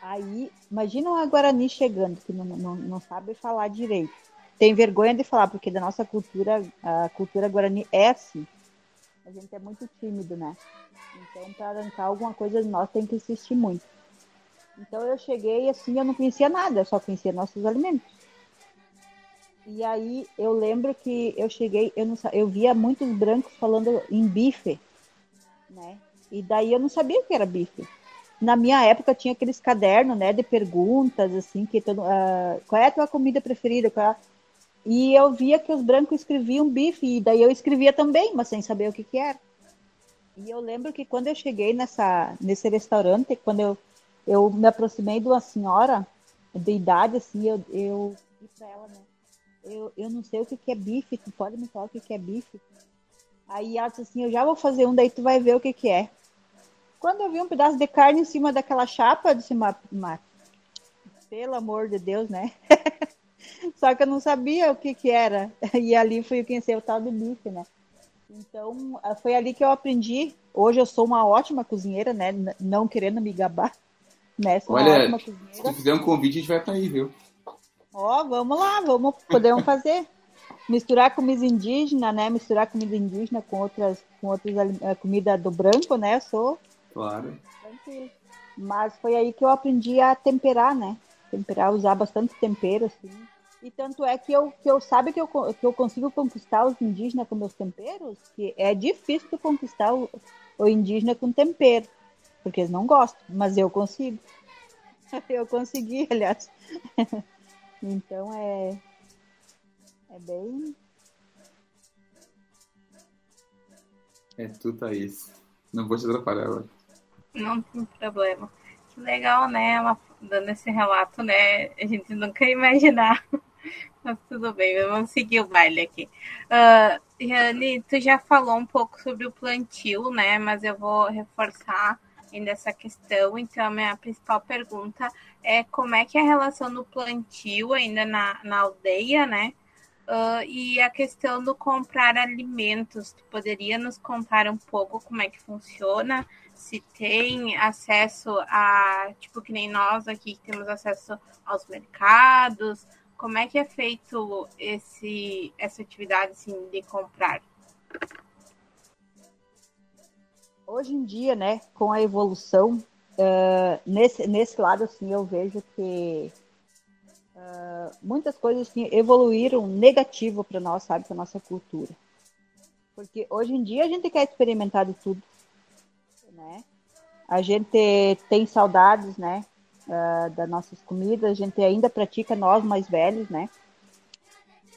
Aí, imagina uma Guarani chegando, que não, não, não sabe falar direito. Tem vergonha de falar, porque da nossa cultura, a cultura Guarani é assim. A gente é muito tímido, né? Então, para arrancar alguma coisa de nós, tem que insistir muito. Então eu cheguei assim, eu não conhecia nada, eu só conhecia nossos alimentos. E aí eu lembro que eu cheguei, eu, não, eu via muitos brancos falando em bife, né? E daí eu não sabia o que era bife. Na minha época tinha aqueles cadernos, né, de perguntas, assim, que todo, uh, qual é a tua comida preferida? É e eu via que os brancos escreviam bife, e daí eu escrevia também, mas sem saber o que que era. E eu lembro que quando eu cheguei nessa, nesse restaurante, quando eu eu me aproximei de uma senhora de idade, assim, eu, eu para ela, né? Eu, eu não sei o que, que é bife, tu pode me falar o que, que é bife? Aí ela disse assim, eu já vou fazer um, daí tu vai ver o que, que é. Quando eu vi um pedaço de carne em cima daquela chapa, eu disse, mas, pelo amor de Deus, né? Só que eu não sabia o que, que era. E ali fui conhecer o tal do bife, né? Então, foi ali que eu aprendi. Hoje eu sou uma ótima cozinheira, né? Não querendo me gabar. Né? Sou Olha, se tu fizer um convite, a gente vai para aí, viu? Ó, oh, vamos lá, vamos, podemos fazer. Misturar comida indígena, né? Misturar comida indígena com outras, com outras eh, comida do branco, né? Sou. Claro. Tranquilo. Mas foi aí que eu aprendi a temperar, né? Temperar, usar bastante tempero, assim. E tanto é que eu, que eu sabe que eu, que eu consigo conquistar os indígenas com meus temperos, que é difícil conquistar o, o indígena com tempero, porque eles não gostam, mas eu consigo. Eu consegui, aliás. Então é, é bem. É tu, Thaís. Não vou te atrapalhar agora. Não tem problema. Que legal, né? Ela dando esse relato, né? A gente nunca ia imaginar. Mas tudo bem, vamos seguir o baile aqui. Uh, Rani, tu já falou um pouco sobre o plantio, né? Mas eu vou reforçar ainda essa questão. Então, a minha principal pergunta é como é que é a relação do plantio ainda na, na aldeia, né? Uh, e a questão do comprar alimentos, tu poderia nos contar um pouco como é que funciona? Se tem acesso a, tipo, que nem nós aqui que temos acesso aos mercados, como é que é feito esse, essa atividade assim, de comprar? hoje em dia, né, com a evolução, uh, nesse, nesse lado, assim, eu vejo que uh, muitas coisas assim, evoluíram negativo para nós, sabe, para nossa cultura. Porque hoje em dia a gente quer experimentar de tudo, né? A gente tem saudades, né, uh, das nossas comidas, a gente ainda pratica nós mais velhos, né?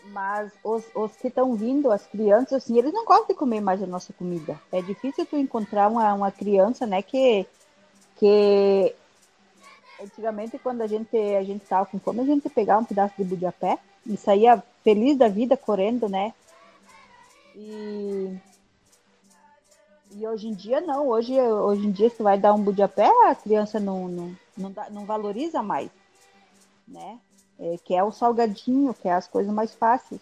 Mas os, os que estão vindo, as crianças, assim, eles não gostam de comer mais a nossa comida. É difícil tu encontrar uma, uma criança, né, que, que antigamente quando a gente a gente com fome, a gente pegava um pedaço de budiapé e saía feliz da vida correndo, né? E, e hoje em dia não, hoje, hoje em dia se vai dar um budiapé, a criança não, não, não, dá, não valoriza mais, né? é, que é o salgadinho, que é as coisas mais fáceis.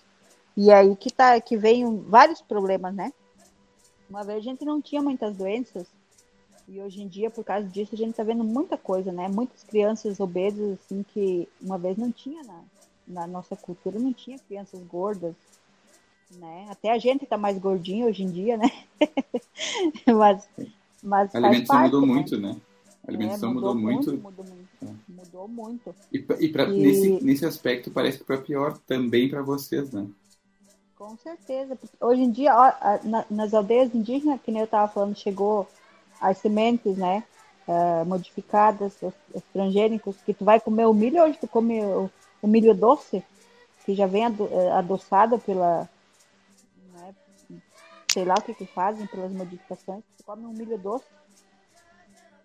E aí que tá, que vem vários problemas, né? Uma vez a gente não tinha muitas doenças e hoje em dia, por causa disso, a gente tá vendo muita coisa, né? Muitas crianças obesas, assim, que uma vez não tinha na, na nossa cultura, não tinha crianças gordas, né? Até a gente tá mais gordinho hoje em dia, né? mas, mas a alimentação mudou né? muito, né? A alimentação é, mudou, mudou, muito. muito mudou muito. É. Mudou muito. E, e, pra, e... Nesse, nesse aspecto parece que para pior também para vocês, né? Com certeza. Hoje em dia, ó, nas aldeias indígenas, que nem eu estava falando, chegou as sementes, né? Uh, modificadas, os, os, transgênicos, que tu vai comer o milho, hoje tu come o, o milho doce, que já vem ado, eh, adoçado pela, né, sei lá o que que fazem pelas modificações, tu come um milho doce,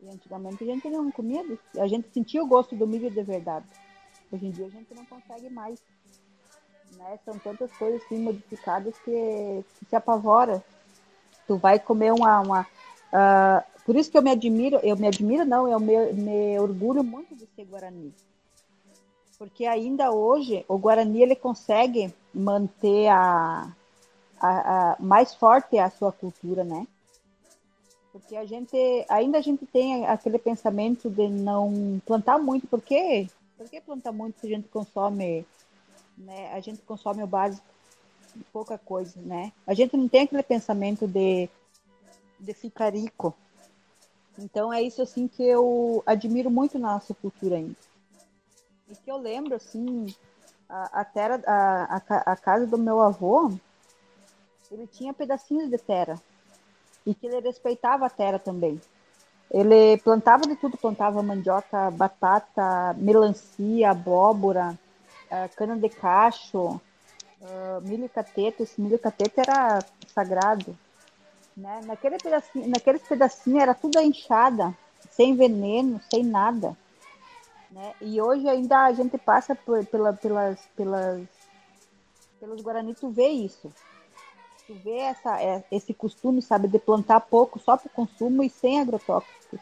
e antigamente a gente não comia, a gente sentia o gosto do milho de verdade. Hoje em dia a gente não consegue mais. Né? São tantas coisas assim, modificadas que, que se apavora. Tu vai comer uma. uma uh, por isso que eu me admiro, eu me admiro, não, eu me, me orgulho muito de ser Guarani. Porque ainda hoje o Guarani ele consegue manter a, a, a mais forte a sua cultura, né? Porque a gente, ainda a gente tem aquele pensamento de não plantar muito, por quê? Por que plantar muito se a gente consome, né? A gente consome o básico, pouca coisa, né? A gente não tem aquele pensamento de, de ficar rico. Então é isso assim que eu admiro muito na nossa cultura ainda. E que eu lembro assim, a, a terra, a, a, a casa do meu avô, ele tinha pedacinhos de terra e que ele respeitava a terra também. Ele plantava de tudo, plantava mandioca, batata, melancia, abóbora, uh, cana de cacho, uh, milho cateto. Esse milho cateto era sagrado. Né? Naquele pedacinho, naqueles pedacinhos era tudo enxada, sem veneno, sem nada. Né? E hoje ainda a gente passa por, pela, pelas, pelas, pelos Guarani, tu vê isso. Tu vê essa, é, esse costume, sabe, de plantar pouco só para o consumo e sem agrotóxicos.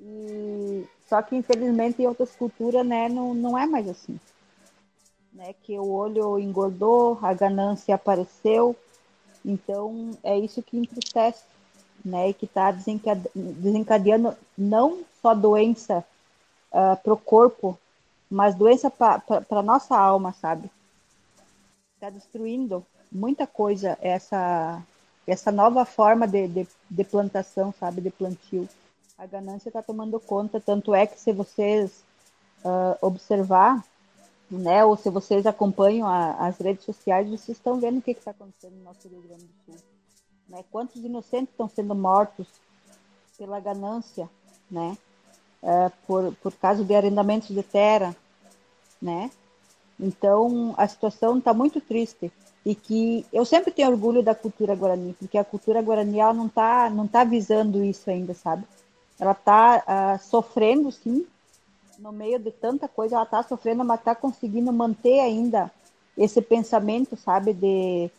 E, só que, infelizmente, em outras culturas, né, não, não é mais assim. Né, que o olho engordou, a ganância apareceu. Então, é isso que entristece, né, e que está desencadeando não só doença uh, ah, para o corpo, mas doença para a nossa alma, sabe? Está destruindo muita coisa essa essa nova forma de, de, de plantação, sabe, de plantio. A ganância está tomando conta, tanto é que se vocês uh, observar, né, ou se vocês acompanham a, as redes sociais, vocês estão vendo o que está acontecendo no nosso Rio Grande do Sul. Né? Quantos inocentes estão sendo mortos pela ganância, né? Uh, por, por causa de arrendamentos de terra, né? Então, a situação está muito triste e que eu sempre tenho orgulho da cultura guarani, porque a cultura guarani ela não está não tá visando isso ainda, sabe? Ela está uh, ah, sofrendo, sim, no meio de tanta coisa, ela está sofrendo, mas está conseguindo manter ainda esse pensamento, sabe, de,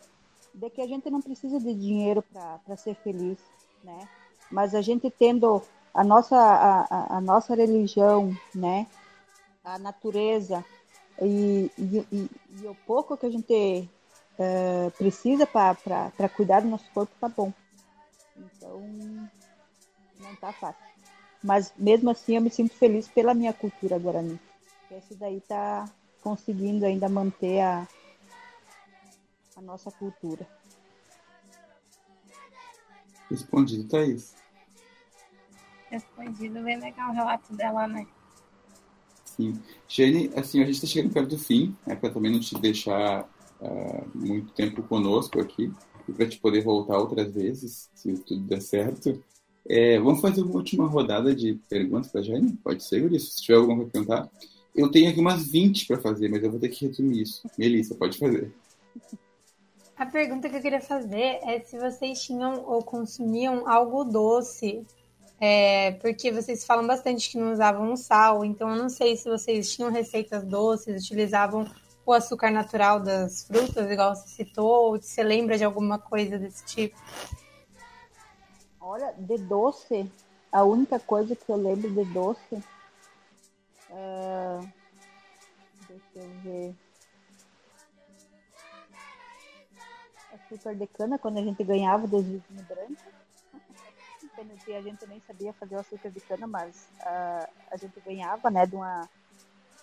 de que a gente não precisa de dinheiro para ser feliz, né? Mas a gente tendo a nossa, a, a nossa religião, né? A natureza, e, e, e, e o pouco que a gente uh, precisa para cuidar do nosso corpo tá bom. Então, não tá fácil. Mas mesmo assim eu me sinto feliz pela minha cultura guarani. Esse daí tá conseguindo ainda manter a, a nossa cultura. Respondido, Thaís. Respondido, bem legal o relato dela, né? Sim. Jane, assim, a gente está chegando perto do fim, né, para também não te deixar uh, muito tempo conosco aqui, e para te poder voltar outras vezes, se tudo der certo. É, vamos fazer uma última rodada de perguntas para a Jane? Pode ser, Yuri? Se tiver alguma para perguntar. Eu tenho aqui umas 20 para fazer, mas eu vou ter que resumir isso. Melissa, pode fazer. A pergunta que eu queria fazer é se vocês tinham ou consumiam algo doce é, porque vocês falam bastante que não usavam sal, então eu não sei se vocês tinham receitas doces, utilizavam o açúcar natural das frutas, igual você citou, ou você lembra de alguma coisa desse tipo. Olha, de doce, a única coisa que eu lembro de doce. Uh, deixa eu ver. Açúcar de cana, quando a gente ganhava dos vizinhos brancos a gente nem sabia fazer o açúcar de cana, mas uh, a gente ganhava, né, de uma,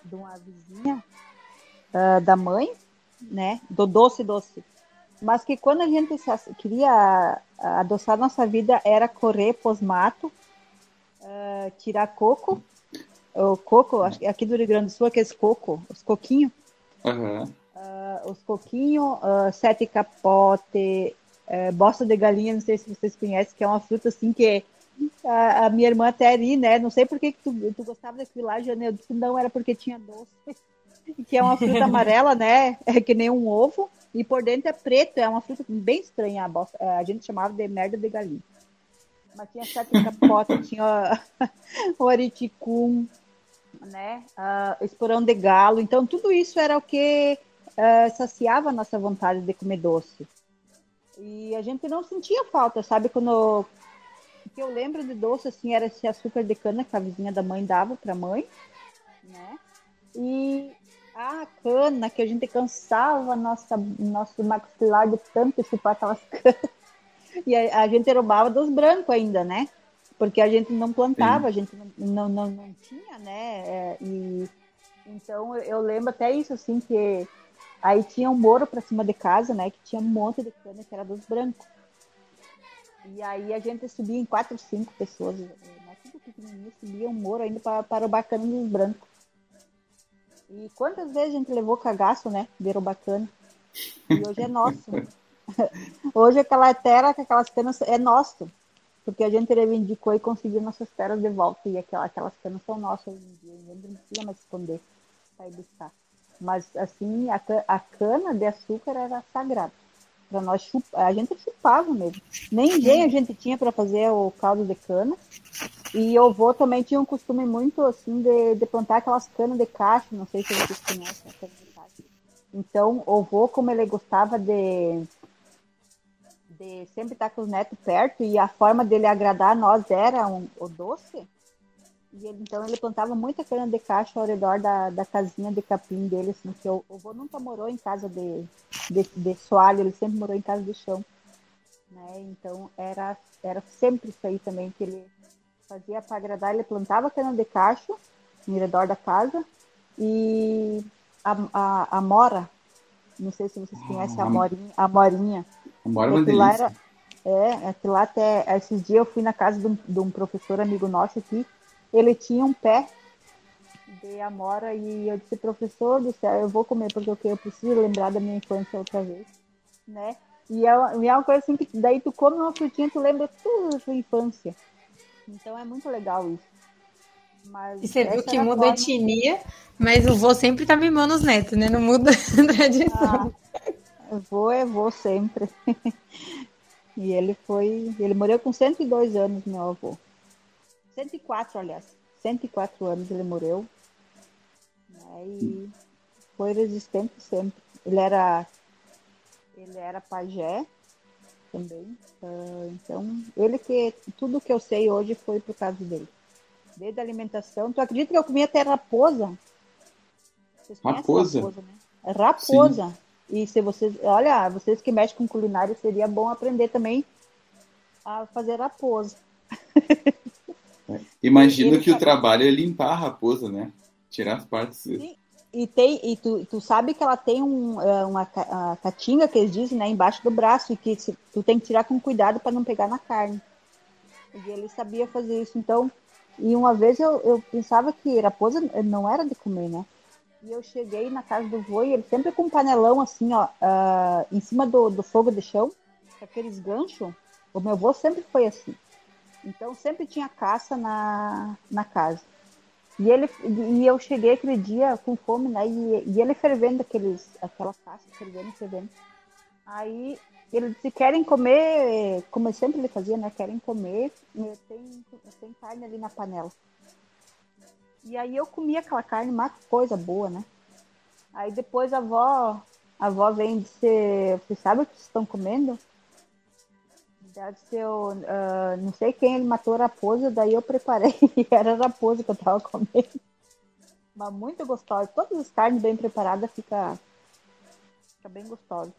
de uma vizinha uh, da mãe, né, do doce doce. Mas que quando a gente queria adoçar nossa vida era correr pós-mato, uh, tirar coco, o coco, aqui do Rio Grande do Sul, aqueles coco, os coquinhos. Uhum. Uh, os coquinhos, uh, sete capote, é, bosta de galinha, não sei se vocês conhecem, que é uma fruta assim que a, a minha irmã até ali, né? Não sei por que, que tu, tu gostava daquilo lá, Jane. Eu disse não, era porque tinha doce. que é uma fruta amarela, né? É que nem um ovo. E por dentro é preto, é uma fruta bem estranha. A, bosta, a gente chamava de merda de galinha. Mas tinha sete capota, tinha o ariticum, né? Uh, esporão de galo. Então, tudo isso era o que uh, saciava a nossa vontade de comer doce. E a gente não sentia falta, sabe? Quando o que eu lembro de doce assim era esse açúcar de cana que a vizinha da mãe dava para mãe, né? E a cana que a gente cansava nossa nosso maxilar de tanto chupar aquelas canas. E a, a, gente roubava dos brancos ainda, né? Porque a gente não plantava, Sim. a gente não, não, não, não tinha, né? É, e então eu lembro até isso assim que Aí tinha um moro para cima de casa, né? Que tinha um monte de cana que era dos brancos. E aí a gente subia em quatro, cinco pessoas, né? Tudo pequenininho, subia um moro ainda para, para o bacana dos brancos. E quantas vezes a gente levou cagaço, né? De bacana. E hoje é nosso. hoje aquela terra com aquelas canas é nosso. Porque a gente reivindicou e conseguiu nossas terras de volta. E aquelas, aquelas canas são nossas hoje em dia. Não precisa mais esconder para ir buscar. Mas, assim, a, a cana de açúcar era sagrada. Para nós chupar. A gente chupava mesmo. Nem engenho a gente tinha para fazer o caldo de cana. E o avô também tinha um costume muito assim de, de plantar aquelas canas de caixa, não sei se vocês conhecem a cana de. Então, o avô, como ele gostava de, de sempre estar com os netos perto e a forma dele agradar a nós era um, o doce, e ele, então ele plantava muita cana de caixa ao redor da, da casinha de capim dele, assim, que o, o avô nunca morou em casa de, de, de soalho, ele sempre morou em casa de chão. Né? Então era, era sempre isso aí também que ele fazia para agradar, ele plantava cana de cacho ao redor da casa e a, a, a mora, não sei se vocês conhecem a morinha, a morinha. A mora é uma delícia. Era, é, aquilo lá até, esses dias eu fui na casa de um, de um professor amigo nosso aqui, ele tinha um pé de amora e eu disse, professor do céu, eu vou comer porque eu preciso lembrar da minha infância outra vez, né? E é, uma, é uma coisa assim que daí tu come uma frutinha, tu lembra tudo da tua infância. Então é muito legal isso. Mas e você viu que muda a etnia, mas o vô sempre tá mimando os netos, né? Não muda a tradição. Ah, vô é vô sempre. e ele foi. Ele morreu com 102 anos, meu avô. 104, aliás. 104 anos ele morreu. Né, e foi resistente sempre. Ele era, ele era pajé também. Uh, então, ele que. Tudo que eu sei hoje foi por causa dele. Desde a alimentação. Tu acredita que eu comia até raposa? Vocês raposa? Raposa, né? raposa. Sim. E se vocês. Olha, vocês que mexem com culinária, seria bom aprender também a fazer raposa. Imagino que o trabalho é limpar a raposa, né? Tirar as partes. Sim. E, tem, e tu, tu sabe que ela tem um, é, uma catinga, que eles dizem, né, embaixo do braço, e que se, tu tem que tirar com cuidado para não pegar na carne. E ele sabia fazer isso. Então, e uma vez eu, eu pensava que raposa não era de comer, né? E eu cheguei na casa do vô e ele sempre com um panelão assim, ó, uh, em cima do, do fogo de chão, com aqueles ganchos. O meu vô sempre foi assim. Então sempre tinha caça na, na casa. E, ele, e eu cheguei aquele dia com fome, né? E, e ele fervendo aqueles, aquela caça, fervendo, fervendo. Aí ele disse, querem comer, como sempre ele fazia, né? Querem comer, tem, tem carne ali na panela. E aí eu comi aquela carne, uma coisa boa, né? Aí depois a avó, a avó vem e disse, você sabe o que estão comendo? Ser o, uh, não sei quem ele matou raposa, daí eu preparei era a raposa que eu tava comendo. Mas muito gostosa. Todas as carnes bem preparadas fica, fica bem gostosa.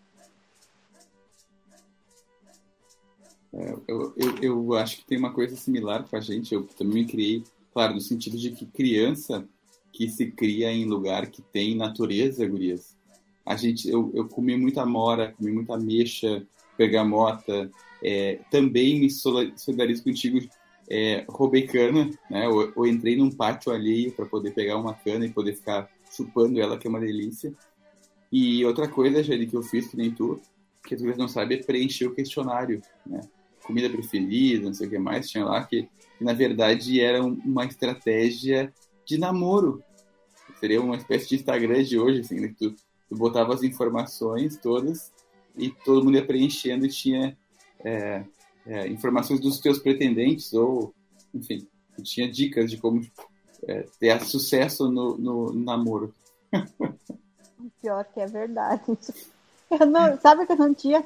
É, eu, eu, eu, acho que tem uma coisa similar com a gente. Eu também criei, claro, no sentido de que criança que se cria em lugar que tem natureza, gurias. A gente, eu, eu comi muita mora, comi muita mexa, bergamota, é, também me solidarizo contigo, é, roubei cana, né? Eu, entrei num pátio alheio para poder pegar uma cana e poder ficar chupando ela, que é uma delícia. E outra coisa, Jane, que eu fiz, que nem tu, que tu não sabe, é preencher o questionário, né? Comida preferida, não sei o que mais, tinha lá, que, que na verdade era uma estratégia de namoro. Seria uma espécie de Instagram de hoje, assim, né? Que tu, tu botava as informações todas e todo mundo ia preenchendo e tinha é, é, informações dos teus pretendentes ou, enfim, tinha dicas de como é, ter sucesso no, no, no namoro. Pior que é verdade. Eu não, sabe que eu não tinha,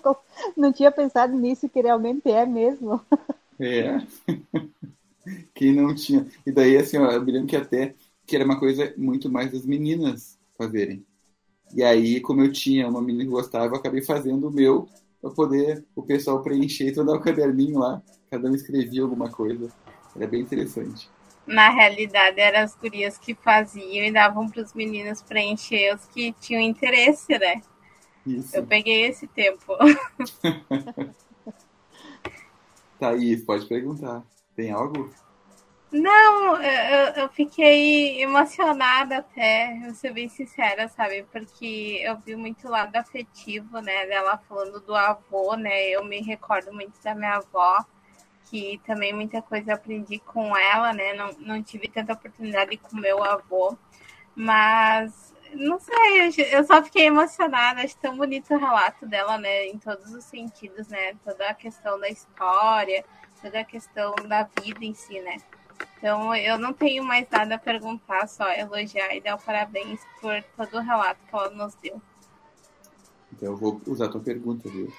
não tinha pensado nisso, que realmente é mesmo. É. Quem não tinha. E daí, assim, ó, eu me lembro que até que era uma coisa muito mais das meninas fazerem. E aí, como eu tinha uma menina que gostava, eu acabei fazendo o meu para poder o pessoal preencher e todo o caderninho lá. Cada um escrevia alguma coisa. Era bem interessante. Na realidade, eram as gurias que faziam e davam para os meninos preencher os que tinham interesse, né? Isso. Eu peguei esse tempo. Thaís, pode perguntar. Tem algo? Não, eu, eu fiquei emocionada até, vou ser bem sincera, sabe? Porque eu vi muito lado afetivo, né? Dela falando do avô, né? Eu me recordo muito da minha avó, que também muita coisa aprendi com ela, né? Não, não tive tanta oportunidade com meu avô, mas não sei, eu só fiquei emocionada, acho tão bonito o relato dela, né, em todos os sentidos, né, toda a questão da história, toda a questão da vida em si, né. Então, eu não tenho mais nada a perguntar, só elogiar e dar parabéns por todo o relato que ela nos deu. Então, eu vou usar a tua pergunta, viu?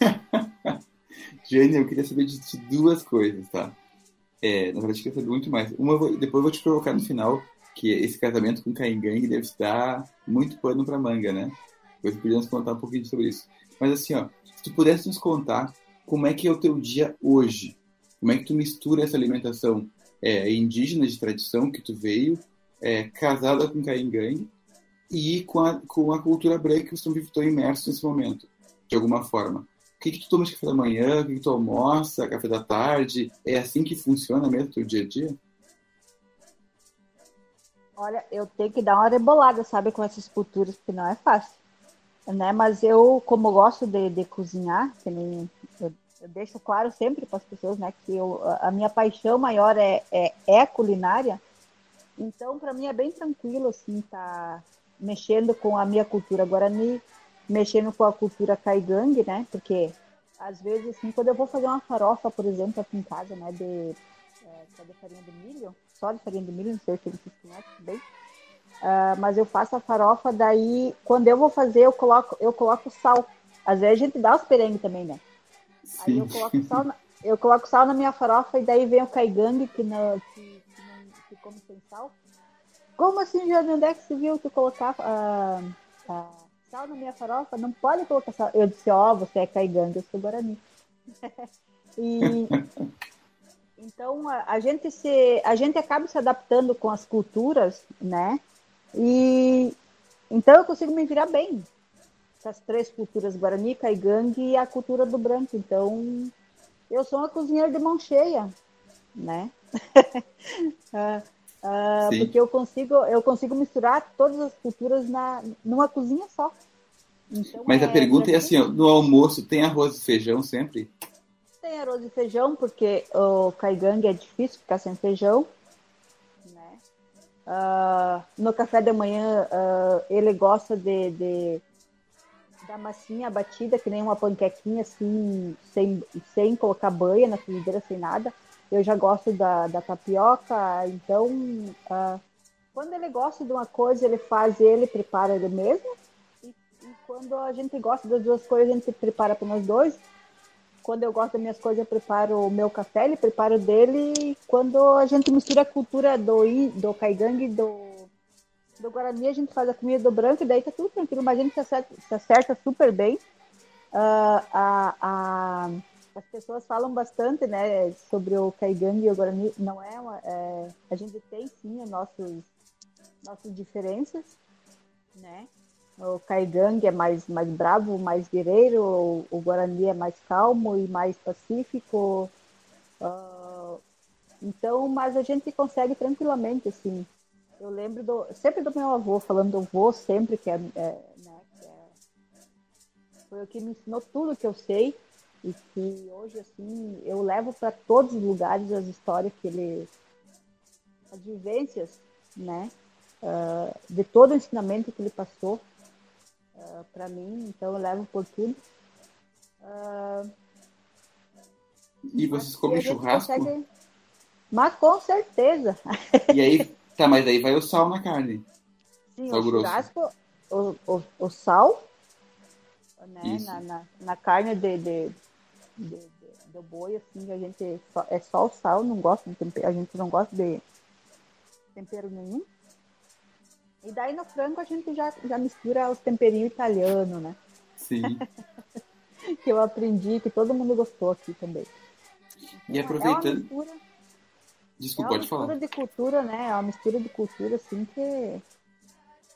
Jane, eu queria saber de, de duas coisas, tá? É, na verdade, eu queria saber muito mais. Uma, depois eu vou te provocar no final, que esse casamento com Caim Gang deve dar muito pano para manga, né? Depois podíamos contar um pouquinho sobre isso. Mas assim, ó, se tu pudesse nos contar como é que é o teu dia hoje, como é que tu mistura essa alimentação é, indígena de tradição que tu veio, é, casada com Caim Gang, e com a, com a cultura branca que você estão imerso nesse momento, de alguma forma. O que, que tu toma de café da manhã, o que, que tu almoça, café da tarde? É assim que funciona mesmo o teu dia a dia? Olha, eu tenho que dar uma rebolada, sabe, com essas culturas, porque não é fácil. Né? Mas eu, como gosto de, de cozinhar, que nem eu, deixo claro sempre para as pessoas, né, que eu, a minha paixão maior é, é, é culinária. Então, para mim é bem tranquilo, assim, tá mexendo com a minha cultura guarani, mexendo com a cultura caigangue, né? Porque às vezes, assim, quando eu vou fazer uma farofa, por exemplo, aqui em casa, né, de, é, de farinha de milho, só de farinha de milho, não sei se vocês conhecem bem, uh, mas eu faço a farofa, daí, quando eu vou fazer, eu coloco, eu coloco sal. Às vezes a gente dá os perengues também, né? Sim. Aí eu coloco sal, na, eu coloco sal na minha farofa e daí vem o caigangue, que, não, que, que, não, que come sem sal. Como assim, Jane, onde é que você viu tu colocar uh, uh, sal na minha farofa? Não pode colocar sal. Eu disse, ó, oh, você é caiganga, eu sou guarani. e então a, a, gente se a gente acaba se adaptando com as culturas, né? E então eu consigo me virar bem com as três culturas guarani, caigangue e a cultura do branco. Então eu sou uma cozinheira de mão cheia, né? Ah, Uh, porque eu consigo, eu consigo misturar todas as culturas na, numa cozinha só. Então, Mas é, a pergunta é assim, no almoço tem arroz e feijão sempre? Tem arroz e feijão, porque o caigangue é difícil ficar sem feijão. Né? Uh, no café da manhã, uh, ele gosta de, de, da massinha batida, que nem uma panquequinha, assim, sem, sem colocar banha na frigideira, sem nada. Eu já gosto da, da tapioca, então uh, quando ele gosta de uma coisa, ele faz ele, prepara ele mesmo, e, e, quando a gente gosta das duas coisas, a gente prepara para nós dois. Quando eu gosto das minhas coisas, eu preparo o meu café, ele prepara o dele, e quando a gente mistura a cultura do, do caigangue do, do Guarani, a gente faz a comida do branco, e daí tá tudo tranquilo, mas a gente se acerta, se acerta super bem. Uh, a, a as pessoas falam bastante, né, sobre o Caigangue e o Guarani. Não é, uma, é a gente tem sim as nossas nossas diferenças, né? O Caigangue é mais mais bravo, mais guerreiro. O, o Guarani é mais calmo e mais pacífico. Uh, então, mas a gente consegue tranquilamente, assim. Eu lembro do, sempre do meu avô falando do avô sempre que é, é né, que é, foi o que me ensinou tudo que eu sei e que hoje assim eu levo para todos os lugares as histórias que ele as vivências né uh, de todo o ensinamento que ele passou uh, ah, para mim. Então eu levo por tudo. Uh, e vocês comem churrasco? consegue... mas com certeza. E aí tá mas aí vai o sal na carne sim sal o grosso. churrasco o, o, o sal né, na, na, na, carne de, de, de, de, do boi, assim, a gente só, é só o sal, não gosta de tempero, a gente não gosta de tempero nenhum. E daí no frango a gente já, já mistura os temperinhos italianos, né? Sim. que eu aprendi, que todo mundo gostou aqui também. E aproveitando. É uma mistura, Desculpa, é pode falar. É uma mistura de cultura, né? É uma mistura de cultura, assim, que.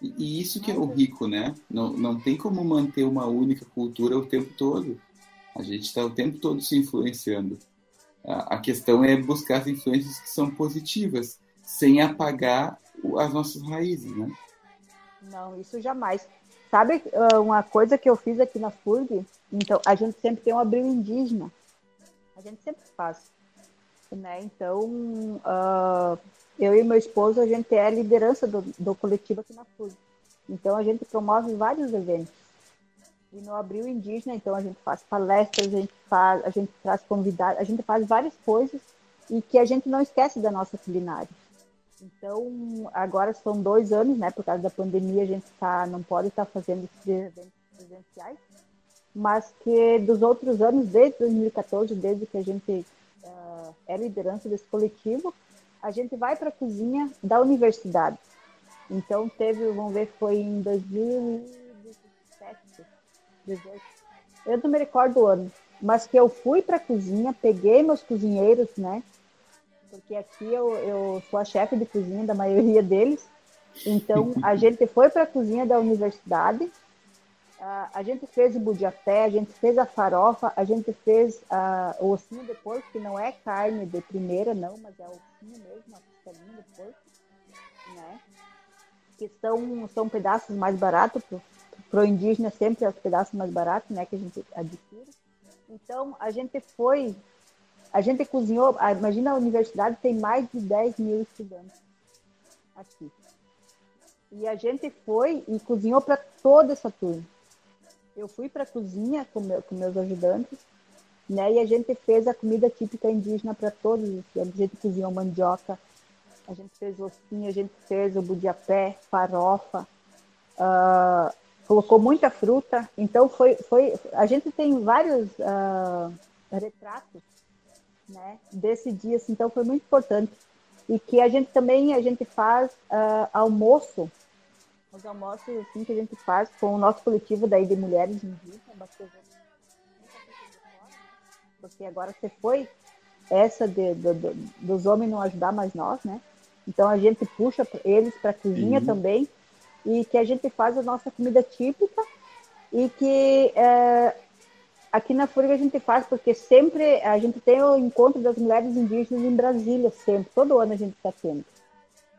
E, e isso que é o rico, né? Não, não tem como manter uma única cultura o tempo todo. A gente está o tempo todo se influenciando. A, questão é buscar as influências que são positivas, sem apagar as nossas raízes, né? Não, isso jamais. Sabe ah, uma coisa que eu fiz aqui na FURG? Então, a gente sempre tem um abril indígena. A gente sempre faz. Né? Então, uh, eu e meu esposo, a gente é a liderança do, do coletivo aqui na FURG. Então a gente promove vários eventos. E no Abril Indígena, então a gente faz palestras, a gente faz, a gente traz convidados, a gente faz várias coisas e que a gente não esquece da nossa culinária. Então, agora são dois anos, né? Por causa da pandemia, a gente tá, não pode estar tá fazendo esses eventos presenciais, mas que dos outros anos, desde 2014, desde que a gente é liderança desse coletivo, a gente vai para a cozinha da universidade. Então, teve, vamos ver, foi em 2017, 18, eu não me recordo o ano, mas que eu fui para a cozinha, peguei meus cozinheiros, né? Porque aqui eu, eu sou a chefe de cozinha da maioria deles. Então, a gente foi para a cozinha da universidade, a gente fez o budiapé, a gente fez a farofa, a gente fez o ossinho de porco, que não é carne de primeira, não, mas é ossinho mesmo, a costelinha de porco, né? Que são, são pedaços mais baratos, para o indígena sempre é os pedaços mais baratos, né, que a gente adquire. Então, a gente foi, a gente cozinhou, imagina a universidade tem mais de 10 mil estudantes aqui. E a gente foi e cozinhou para toda essa turma eu fui para a cozinha com, meu, com meus ajudantes, né? E a gente fez a comida típica indígena para todos. A gente cozinhou mandioca, a gente fez ossinho, a gente fez o budiapé, farofa, uh, colocou muita fruta. Então foi, foi, a gente tem vários uh, retratos, né? Desse dia, assim, então foi muito importante e que a gente também a gente faz uh, almoço os almoços assim que a gente faz com o nosso coletivo daí de mulheres indígenas, porque agora você foi essa de, de, de, dos homens não ajudar mais nós, né? Então a gente puxa eles para a cozinha uhum. também e que a gente faz a nossa comida típica e que é, aqui na FURG a gente faz porque sempre a gente tem o encontro das mulheres indígenas em Brasília sempre, todo ano a gente está tendo.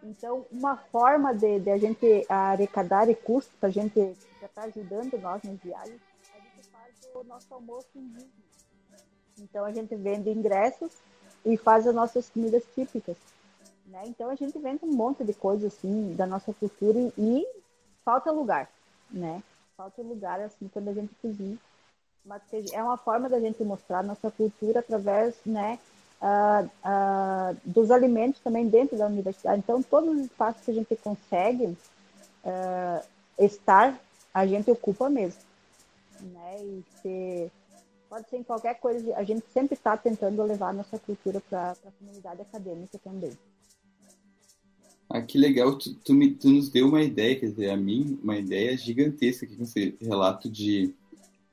Então, uma forma de, de a gente arrecadar recursos para a gente estar tá ajudando nós nas viagens, a gente faz o nosso almoço indígena. Então, a gente vende ingressos e faz as nossas comidas típicas. Né? Então, a gente vende um monte de coisas assim da nossa cultura e, e falta lugar, né? Falta lugar assim quando a gente cozinha. Mas é uma forma da gente mostrar nossa cultura através, né, dos alimentos também dentro da universidade. Então, todos os espaços que a gente consegue uh, estar, a gente ocupa mesmo. Né? E se, pode ser em qualquer coisa, a gente sempre está tentando levar a nossa cultura para a comunidade acadêmica também. Ah, que legal, tu, tu, me, tu nos deu uma ideia, quer dizer, a mim, uma ideia gigantesca aqui com esse relato de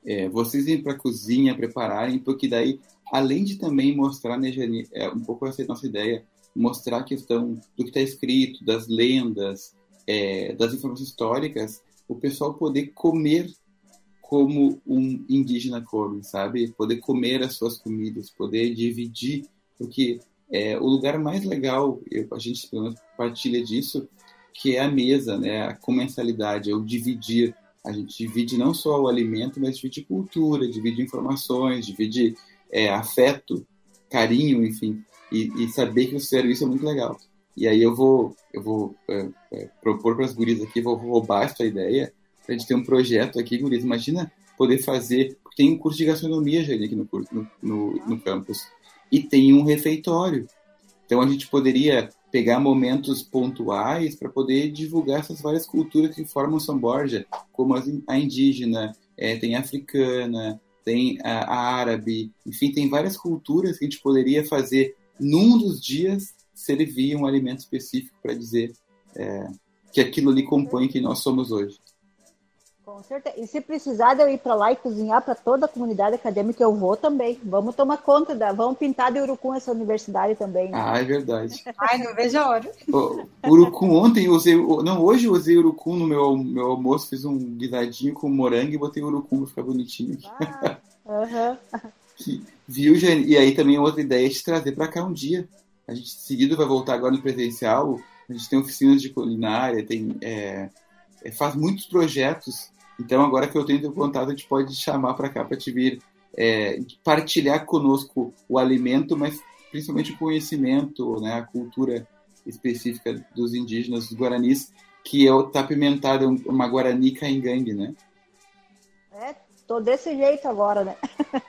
é, vocês irem para a cozinha, prepararem, porque daí além de também mostrar, né, é, um pouco essa nossa ideia, mostrar a questão do que está escrito, das lendas, é, das informações históricas, o pessoal poder comer como um indígena come, sabe? Poder comer as suas comidas, poder dividir, porque é, o lugar mais legal, eu, a gente pelo menos partilha disso, que é a mesa, né? A comensalidade, é o dividir. A gente divide não só o alimento, mas divide cultura, divide informações, divide é, afeto, carinho, enfim, e, e, saber que o serviço é muito legal. E aí eu vou, eu vou é, é, propor para as gurias aqui, vou roubar essa ideia, para a gente ter um projeto aqui, gurias. Imagina poder fazer, tem um curso de gastronomia, já aqui no, no, no, no campus, e tem um refeitório. Então a gente poderia pegar momentos pontuais para poder divulgar essas várias culturas que formam São Borja, como a indígena, é, tem a africana, tem a, a árabe, enfim, tem várias culturas que a gente poderia fazer num dos dias servir um alimento específico para dizer é, que aquilo ali compõe quem nós somos hoje. Com certeza. E se precisar de eu ir para lá e cozinhar para toda a comunidade acadêmica, eu vou também. Vamos tomar conta da. Vamos pintar de urucum essa universidade também. Né? Ah, é verdade. Ai, não vejo a hora. O, urucum ontem eu usei. Não, hoje eu usei urucum no meu, meu almoço, fiz um guisadinho com morango e botei urucum para ficar bonitinho. Ah, uh -huh. Viu, Jane? E aí também outra ideia é de trazer para cá um dia. A gente seguido vai voltar agora no presencial. A gente tem oficinas de culinária, tem. É, é faz muitos projetos então, agora que eu tenho teu contato, a gente pode chamar para cá para te vir é, partilhar conosco o alimento, mas principalmente o conhecimento, né, a cultura específica dos indígenas, dos guaranis. que é o tá apimentado, uma Guarani Caingangue, né? É, tô desse jeito agora, né?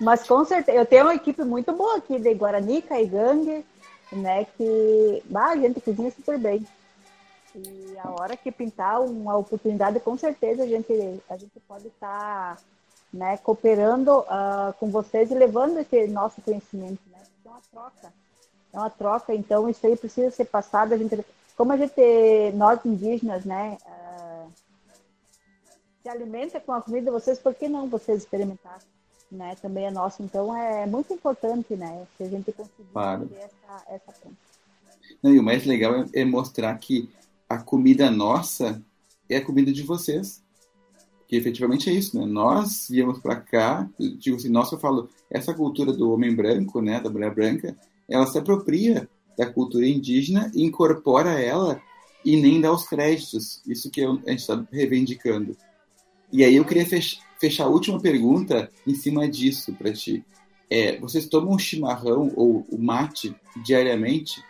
Mas com certeza, eu tenho uma equipe muito boa aqui de Guarani, Caigangue, né? Que bah, a gente cozinha super bem. E a hora que pintar uma oportunidade, com certeza a gente, a gente pode estar tá, né, cooperando uh, com vocês e levando esse nosso conhecimento, né? É uma troca. É uma troca, então isso aí precisa ser passado. A gente, como a gente, nós indígenas, né? Uh, se alimenta com a comida de vocês, por que não vocês experimentar? Né, também é nosso, então é muito importante, né? Se a gente conseguir claro. essa, essa ponta. Não, e o mais legal é mostrar que a comida nossa é a comida de vocês. Que efetivamente é isso, né? Nós viemos para cá, digo assim, nós eu falo, essa cultura do homem branco, né, da mulher branca, ela se apropria da cultura indígena incorpora ela e nem dá os créditos. Isso que a gente está reivindicando. E aí eu queria fechar a última pergunta em cima disso para ti. É, vocês tomam chimarrão ou mate diariamente?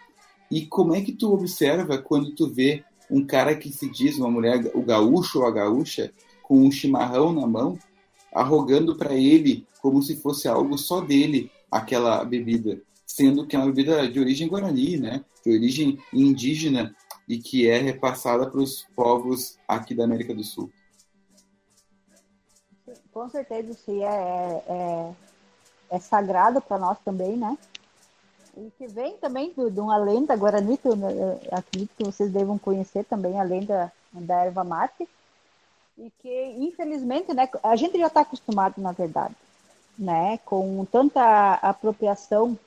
E como é que tu observa quando tu vê um cara que se diz uma mulher, o gaúcho ou a gaúcha, com um chimarrão na mão, arrogando para ele como se fosse algo só dele, aquela bebida, sendo que é uma bebida de origem guarani, né? De origem indígena e que é repassada para os povos aqui da América do Sul. Com certeza, sim, é, é, é sagrado para nós também, né? E que vem também de, uma lenda guarani, que eu, eu acredito que vocês devam conhecer também, a lenda da erva mate. E que, infelizmente, né, a gente já está acostumado, na verdade, né, com tanta apropriação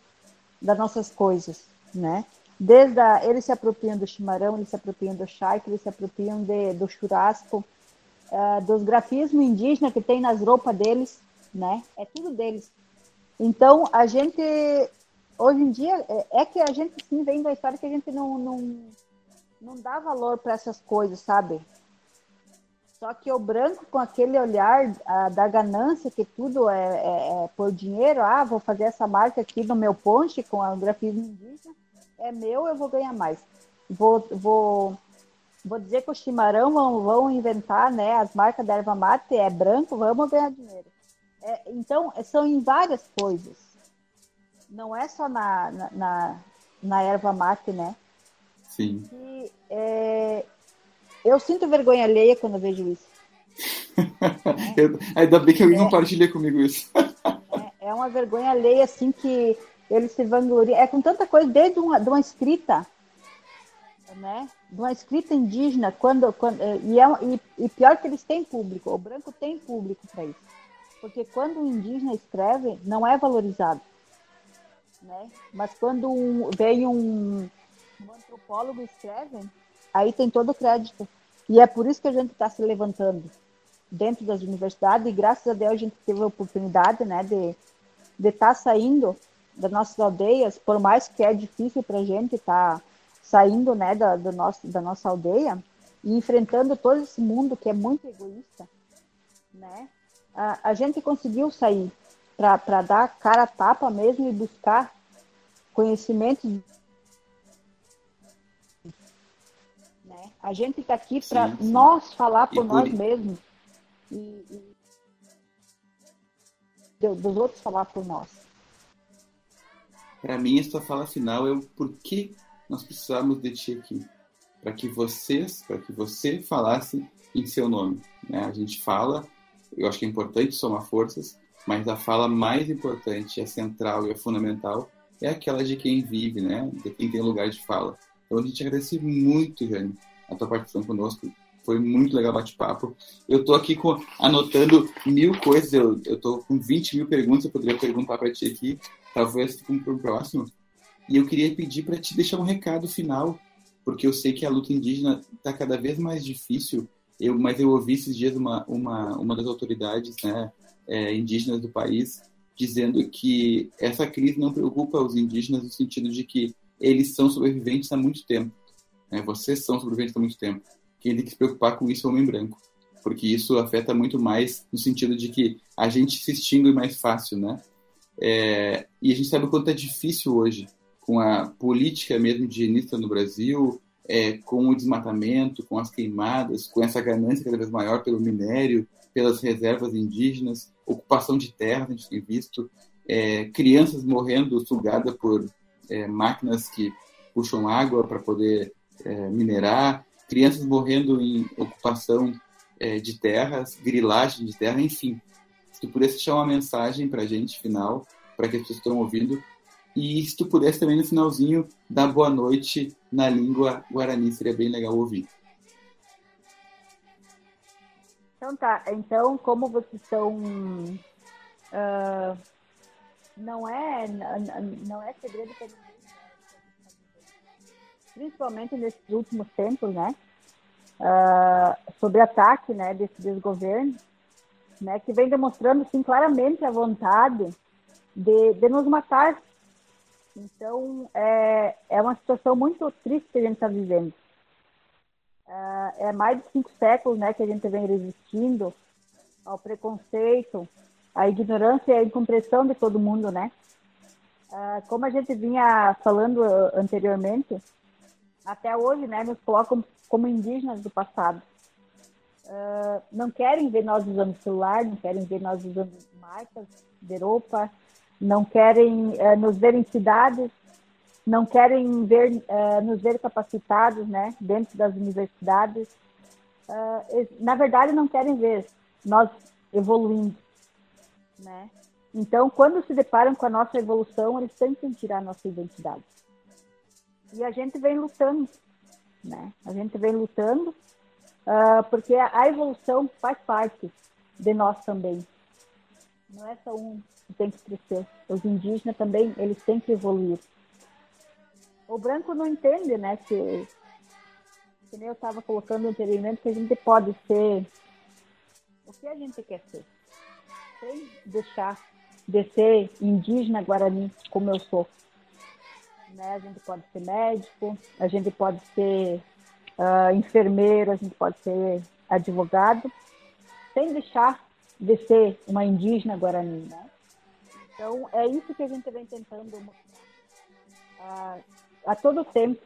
das nossas coisas, né? Desde a, eles se apropriam do chimarrão, eles se apropriam do chai, eles se apropriam de, do churrasco, uh, dos grafismos indígenas que tem nas roupas deles, né? É tudo deles. Então, a gente hoje em dia é, é que a gente sim vem da história que a gente não, não, não dá valor para essas coisas, sabe? Só que o branco com aquele olhar a, da ganância que tudo é, é, é, por dinheiro, ah, vou fazer essa marca aqui no meu ponche com a grafismo indígena, é meu, eu vou ganhar mais. Vou, vou, vou dizer que o chimarrão vão, vão inventar, né? As marcas da erva mate é branco, vamos ganhar dinheiro. É, então, são em várias coisas não é só na, na, na, na erva mate, né? Sim. É, eu sinto vergonha alheia quando vejo isso. eu, ainda bem que alguém é, compartilha comigo isso. é, é, uma vergonha alheia, assim, que eles se vangloriam. É com tanta coisa, desde uma, de uma escrita, né? De uma escrita indígena, quando, quando e, é, e, e pior que eles têm público, o branco tem público para isso. Porque quando o indígena escreve, não é valorizado né? Mas quando um, vem um, um antropólogo escreve, aí tem todo o crédito. E é por isso que a gente está se levantando dentro das universidades, e graças a Deus a gente teve a oportunidade né, de estar tá saindo das nossas aldeias, por mais que é difícil para a gente estar tá saindo né, da, do nosso, da nossa aldeia e enfrentando todo esse mundo que é muito egoísta, né? A, a gente conseguiu sair para dar cara a tapa mesmo e buscar conhecimento. Né? A gente está aqui para nós falar por, por nós mesmos e, e dos outros falar por nós. Para mim, essa fala final é o porquê nós precisamos de ti aqui. Para que vocês, para que você falasse em seu nome. Né? A gente fala, eu acho que é importante somar forças, mas a fala mais importante, a central e a fundamental é aquela de quem vive, né? De quem tem lugar de fala. Então a gente agradece muito, Jane, a tua participação conosco. Foi muito legal o bate-papo. Eu tô aqui com, anotando mil coisas, eu, eu tô com 20 mil perguntas, eu poderia perguntar para ti aqui, talvez para o próximo. E eu queria pedir para te deixar um recado final, porque eu sei que a luta indígena está cada vez mais difícil. Eu, mas eu ouvi esses dias uma, uma, uma das autoridades né, é, indígenas do país dizendo que essa crise não preocupa os indígenas no sentido de que eles são sobreviventes há muito tempo. Né? Vocês são sobreviventes há muito tempo. Quem tem que se preocupar com isso é o homem branco, porque isso afeta muito mais no sentido de que a gente se extingue mais fácil, né? É, e a gente sabe o quanto é difícil hoje, com a política mesmo higienista no Brasil, é, com o desmatamento, com as queimadas, com essa ganância cada vez maior pelo minério, pelas reservas indígenas, ocupação de terras, a gente tem visto, é, crianças morrendo sugadas por é, máquinas que puxam água para poder é, minerar, crianças morrendo em ocupação é, de terras, grilagem de terra, enfim. Se tu pudesse deixar uma mensagem para a gente final, para que as pessoas estão ouvindo, e se tu pudesse também no finalzinho dar boa noite na língua guarani, seria bem legal ouvir. Então tá, então como vocês são uh, não é não é segredo para ninguém, principalmente nesses últimos tempos, né? Uh, sobre ataque, né, desse desgoverno, né, que vem demonstrando sim claramente a vontade de, de nos matar, então, é, é uma situação muito triste que a gente está vivendo. É, é, mais de cinco séculos né, que a gente vem resistindo ao preconceito, à ignorância e à incompreensão de todo mundo, né? É, como a gente vinha falando anteriormente, até hoje, né, nos colocam como indígenas do passado. Uh, não querem ver nós usando celular, não querem ver nós usando marcas de roupa, não querem uh, nos ver em cidades, não querem ver, uh, nos ver capacitados né, dentro das universidades. Uh, na verdade, não querem ver nós evoluindo. Né? Então, quando se deparam com a nossa evolução, eles tentam tirar a nossa identidade. E a gente vem lutando. Né? A gente vem lutando porque a evolução faz parte de nós também. Não é só um tem que crescer. Os indígenas também, eles têm que evoluir. O branco não entende, né, que, que nem eu estava colocando anteriormente, que a gente pode ser o que a gente quer ser. Sem deixar de ser indígena guarani, como eu sou. Né? A gente pode ser médico, a gente pode ser uh, enfermeiro, a gente pode ser advogado, sem deixar de ser uma indígena guarani, né? Então, é isso que a gente vem tentando mostrar a todo tempo.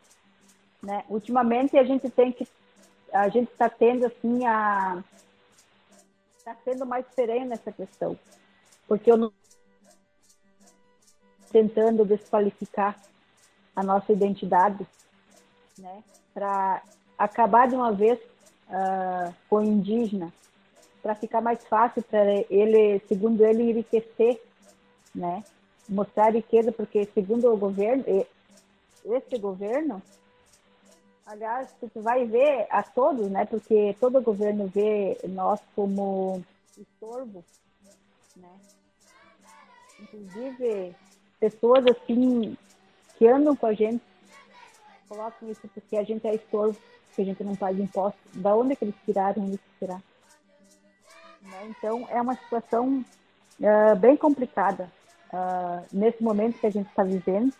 Né? Ultimamente, a gente tem que. A gente está tendo, assim, a. Está sendo mais sereno nessa questão. Porque eu não. Tentando desqualificar a nossa identidade, né? Para acabar de uma vez uh, com o indígena, para ficar mais fácil para ele, segundo ele, enriquecer né? Mostrar riqueza, porque segundo o governo, esse governo, aliás, tu vai ver a todos, né? Porque todo governo vê nós como estorvo, né? Inclusive, pessoas assim que andam com a gente colocam isso porque a gente é estorvo, que a gente não paga impostos. Da onde é que eles tiraram isso tirar? Né? Então, é uma situação uh, bem complicada uh, nesse momento que a gente está vivendo,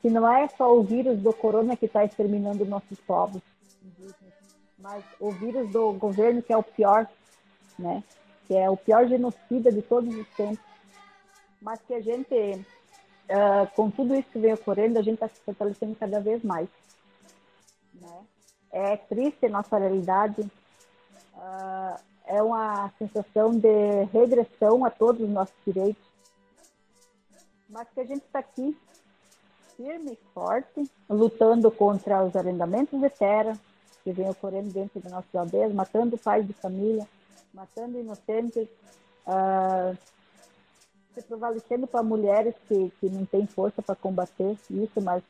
que não é só o vírus do corona que está exterminando nossos povos mas o vírus do governo que é o pior, né? Que é o pior genocida de todos os tempos. Mas que a gente, uh, com tudo isso que vem ocorrendo, a gente está se fortalecendo cada vez mais. Né? É triste a nossa realidade. Uh, é uma sensação de regressão a todos os nossos direitos mas que a gente está aqui firme e forte, lutando contra os arrendamentos de terra que vem ocorrendo dentro das nossas aldeias, matando pais de família, matando inocentes, uh, se prevalecendo para mulheres que, que não têm força para combater isso, mas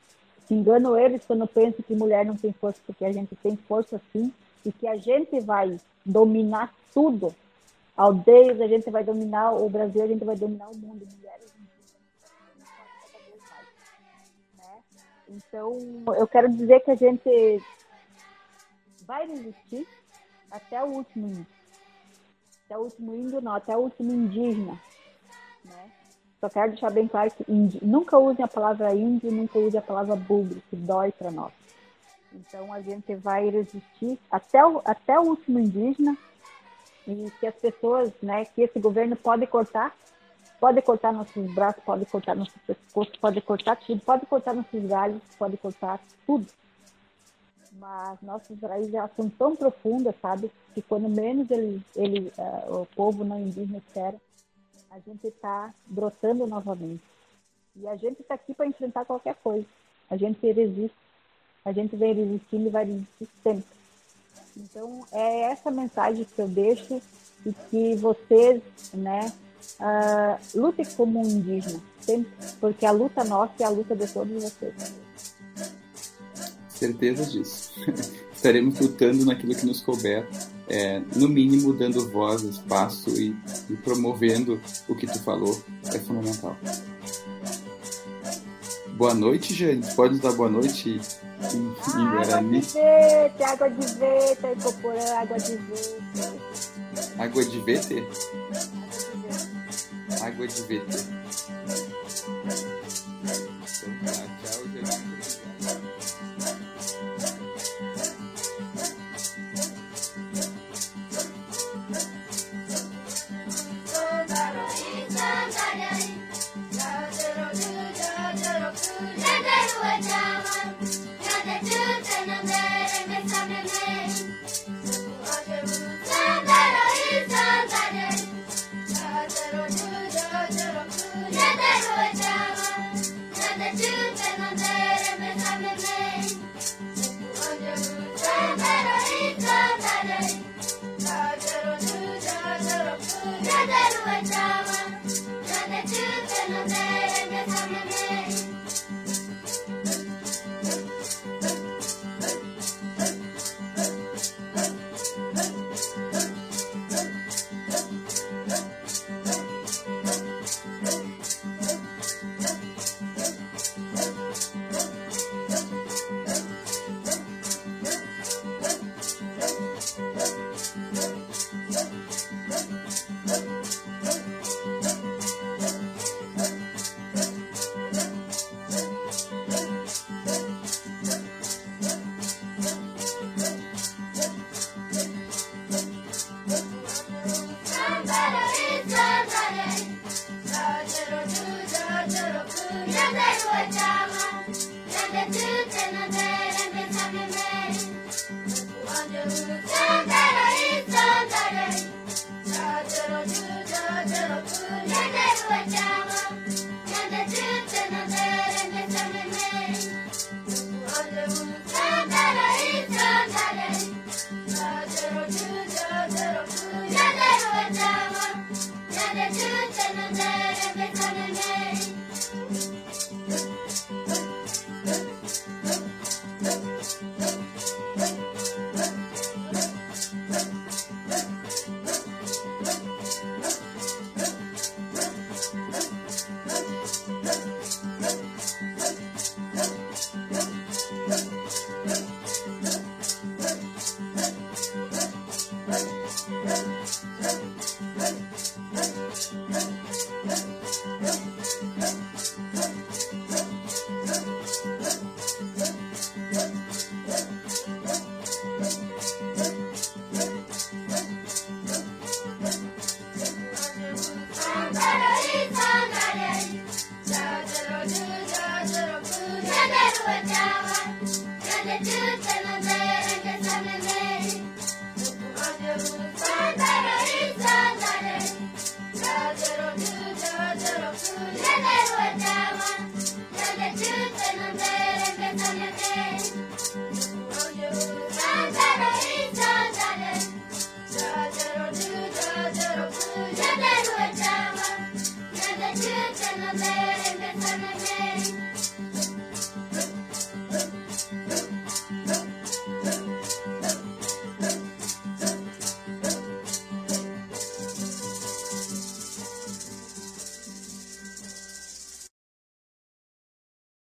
se engano eles quando pensam que mulher não tem força, porque a gente tem força sim, e que a gente vai dominar tudo. Aldeias, a gente vai dominar o Brasil, a gente vai dominar o mundo. Mulheres Então, eu quero dizer que a gente vai resistir até o último índio. Até o último índio, não, até o último indígena. Né? Só quero deixar bem claro que índio, nunca usem a palavra índio, nunca usem a palavra bugre, que dói para nós. Então, a gente vai resistir até o, até o último indígena e que as pessoas, né, que esse governo pode cortar Pode cortar nossos braços, pode cortar nosso pescoço, pode cortar tudo, pode cortar nossos galhos, pode cortar tudo. mas nossas raízes elas são tão profundas, sabe? Que quando menos ele, ele, uh, o povo não indígena espera, a gente está brotando novamente. E a gente está aqui para enfrentar qualquer coisa. A gente resiste. A gente vem resistindo e vai resistir sempre. Então, é essa mensagem que eu deixo e que vocês, né, uh, lutem como um indígena, sempre, porque a luta nossa é a luta de todos vocês. Certeza disso. Estaremos lutando naquilo que nos couber, é, no mínimo dando voz, espaço e, e promovendo o que tu falou, é fundamental. Boa noite, gente. Pode dar boa noite em, ah, em Guarani? Água de vete, água de vete, incorporando água de vete. Água de vete? Água de vete. Então tá,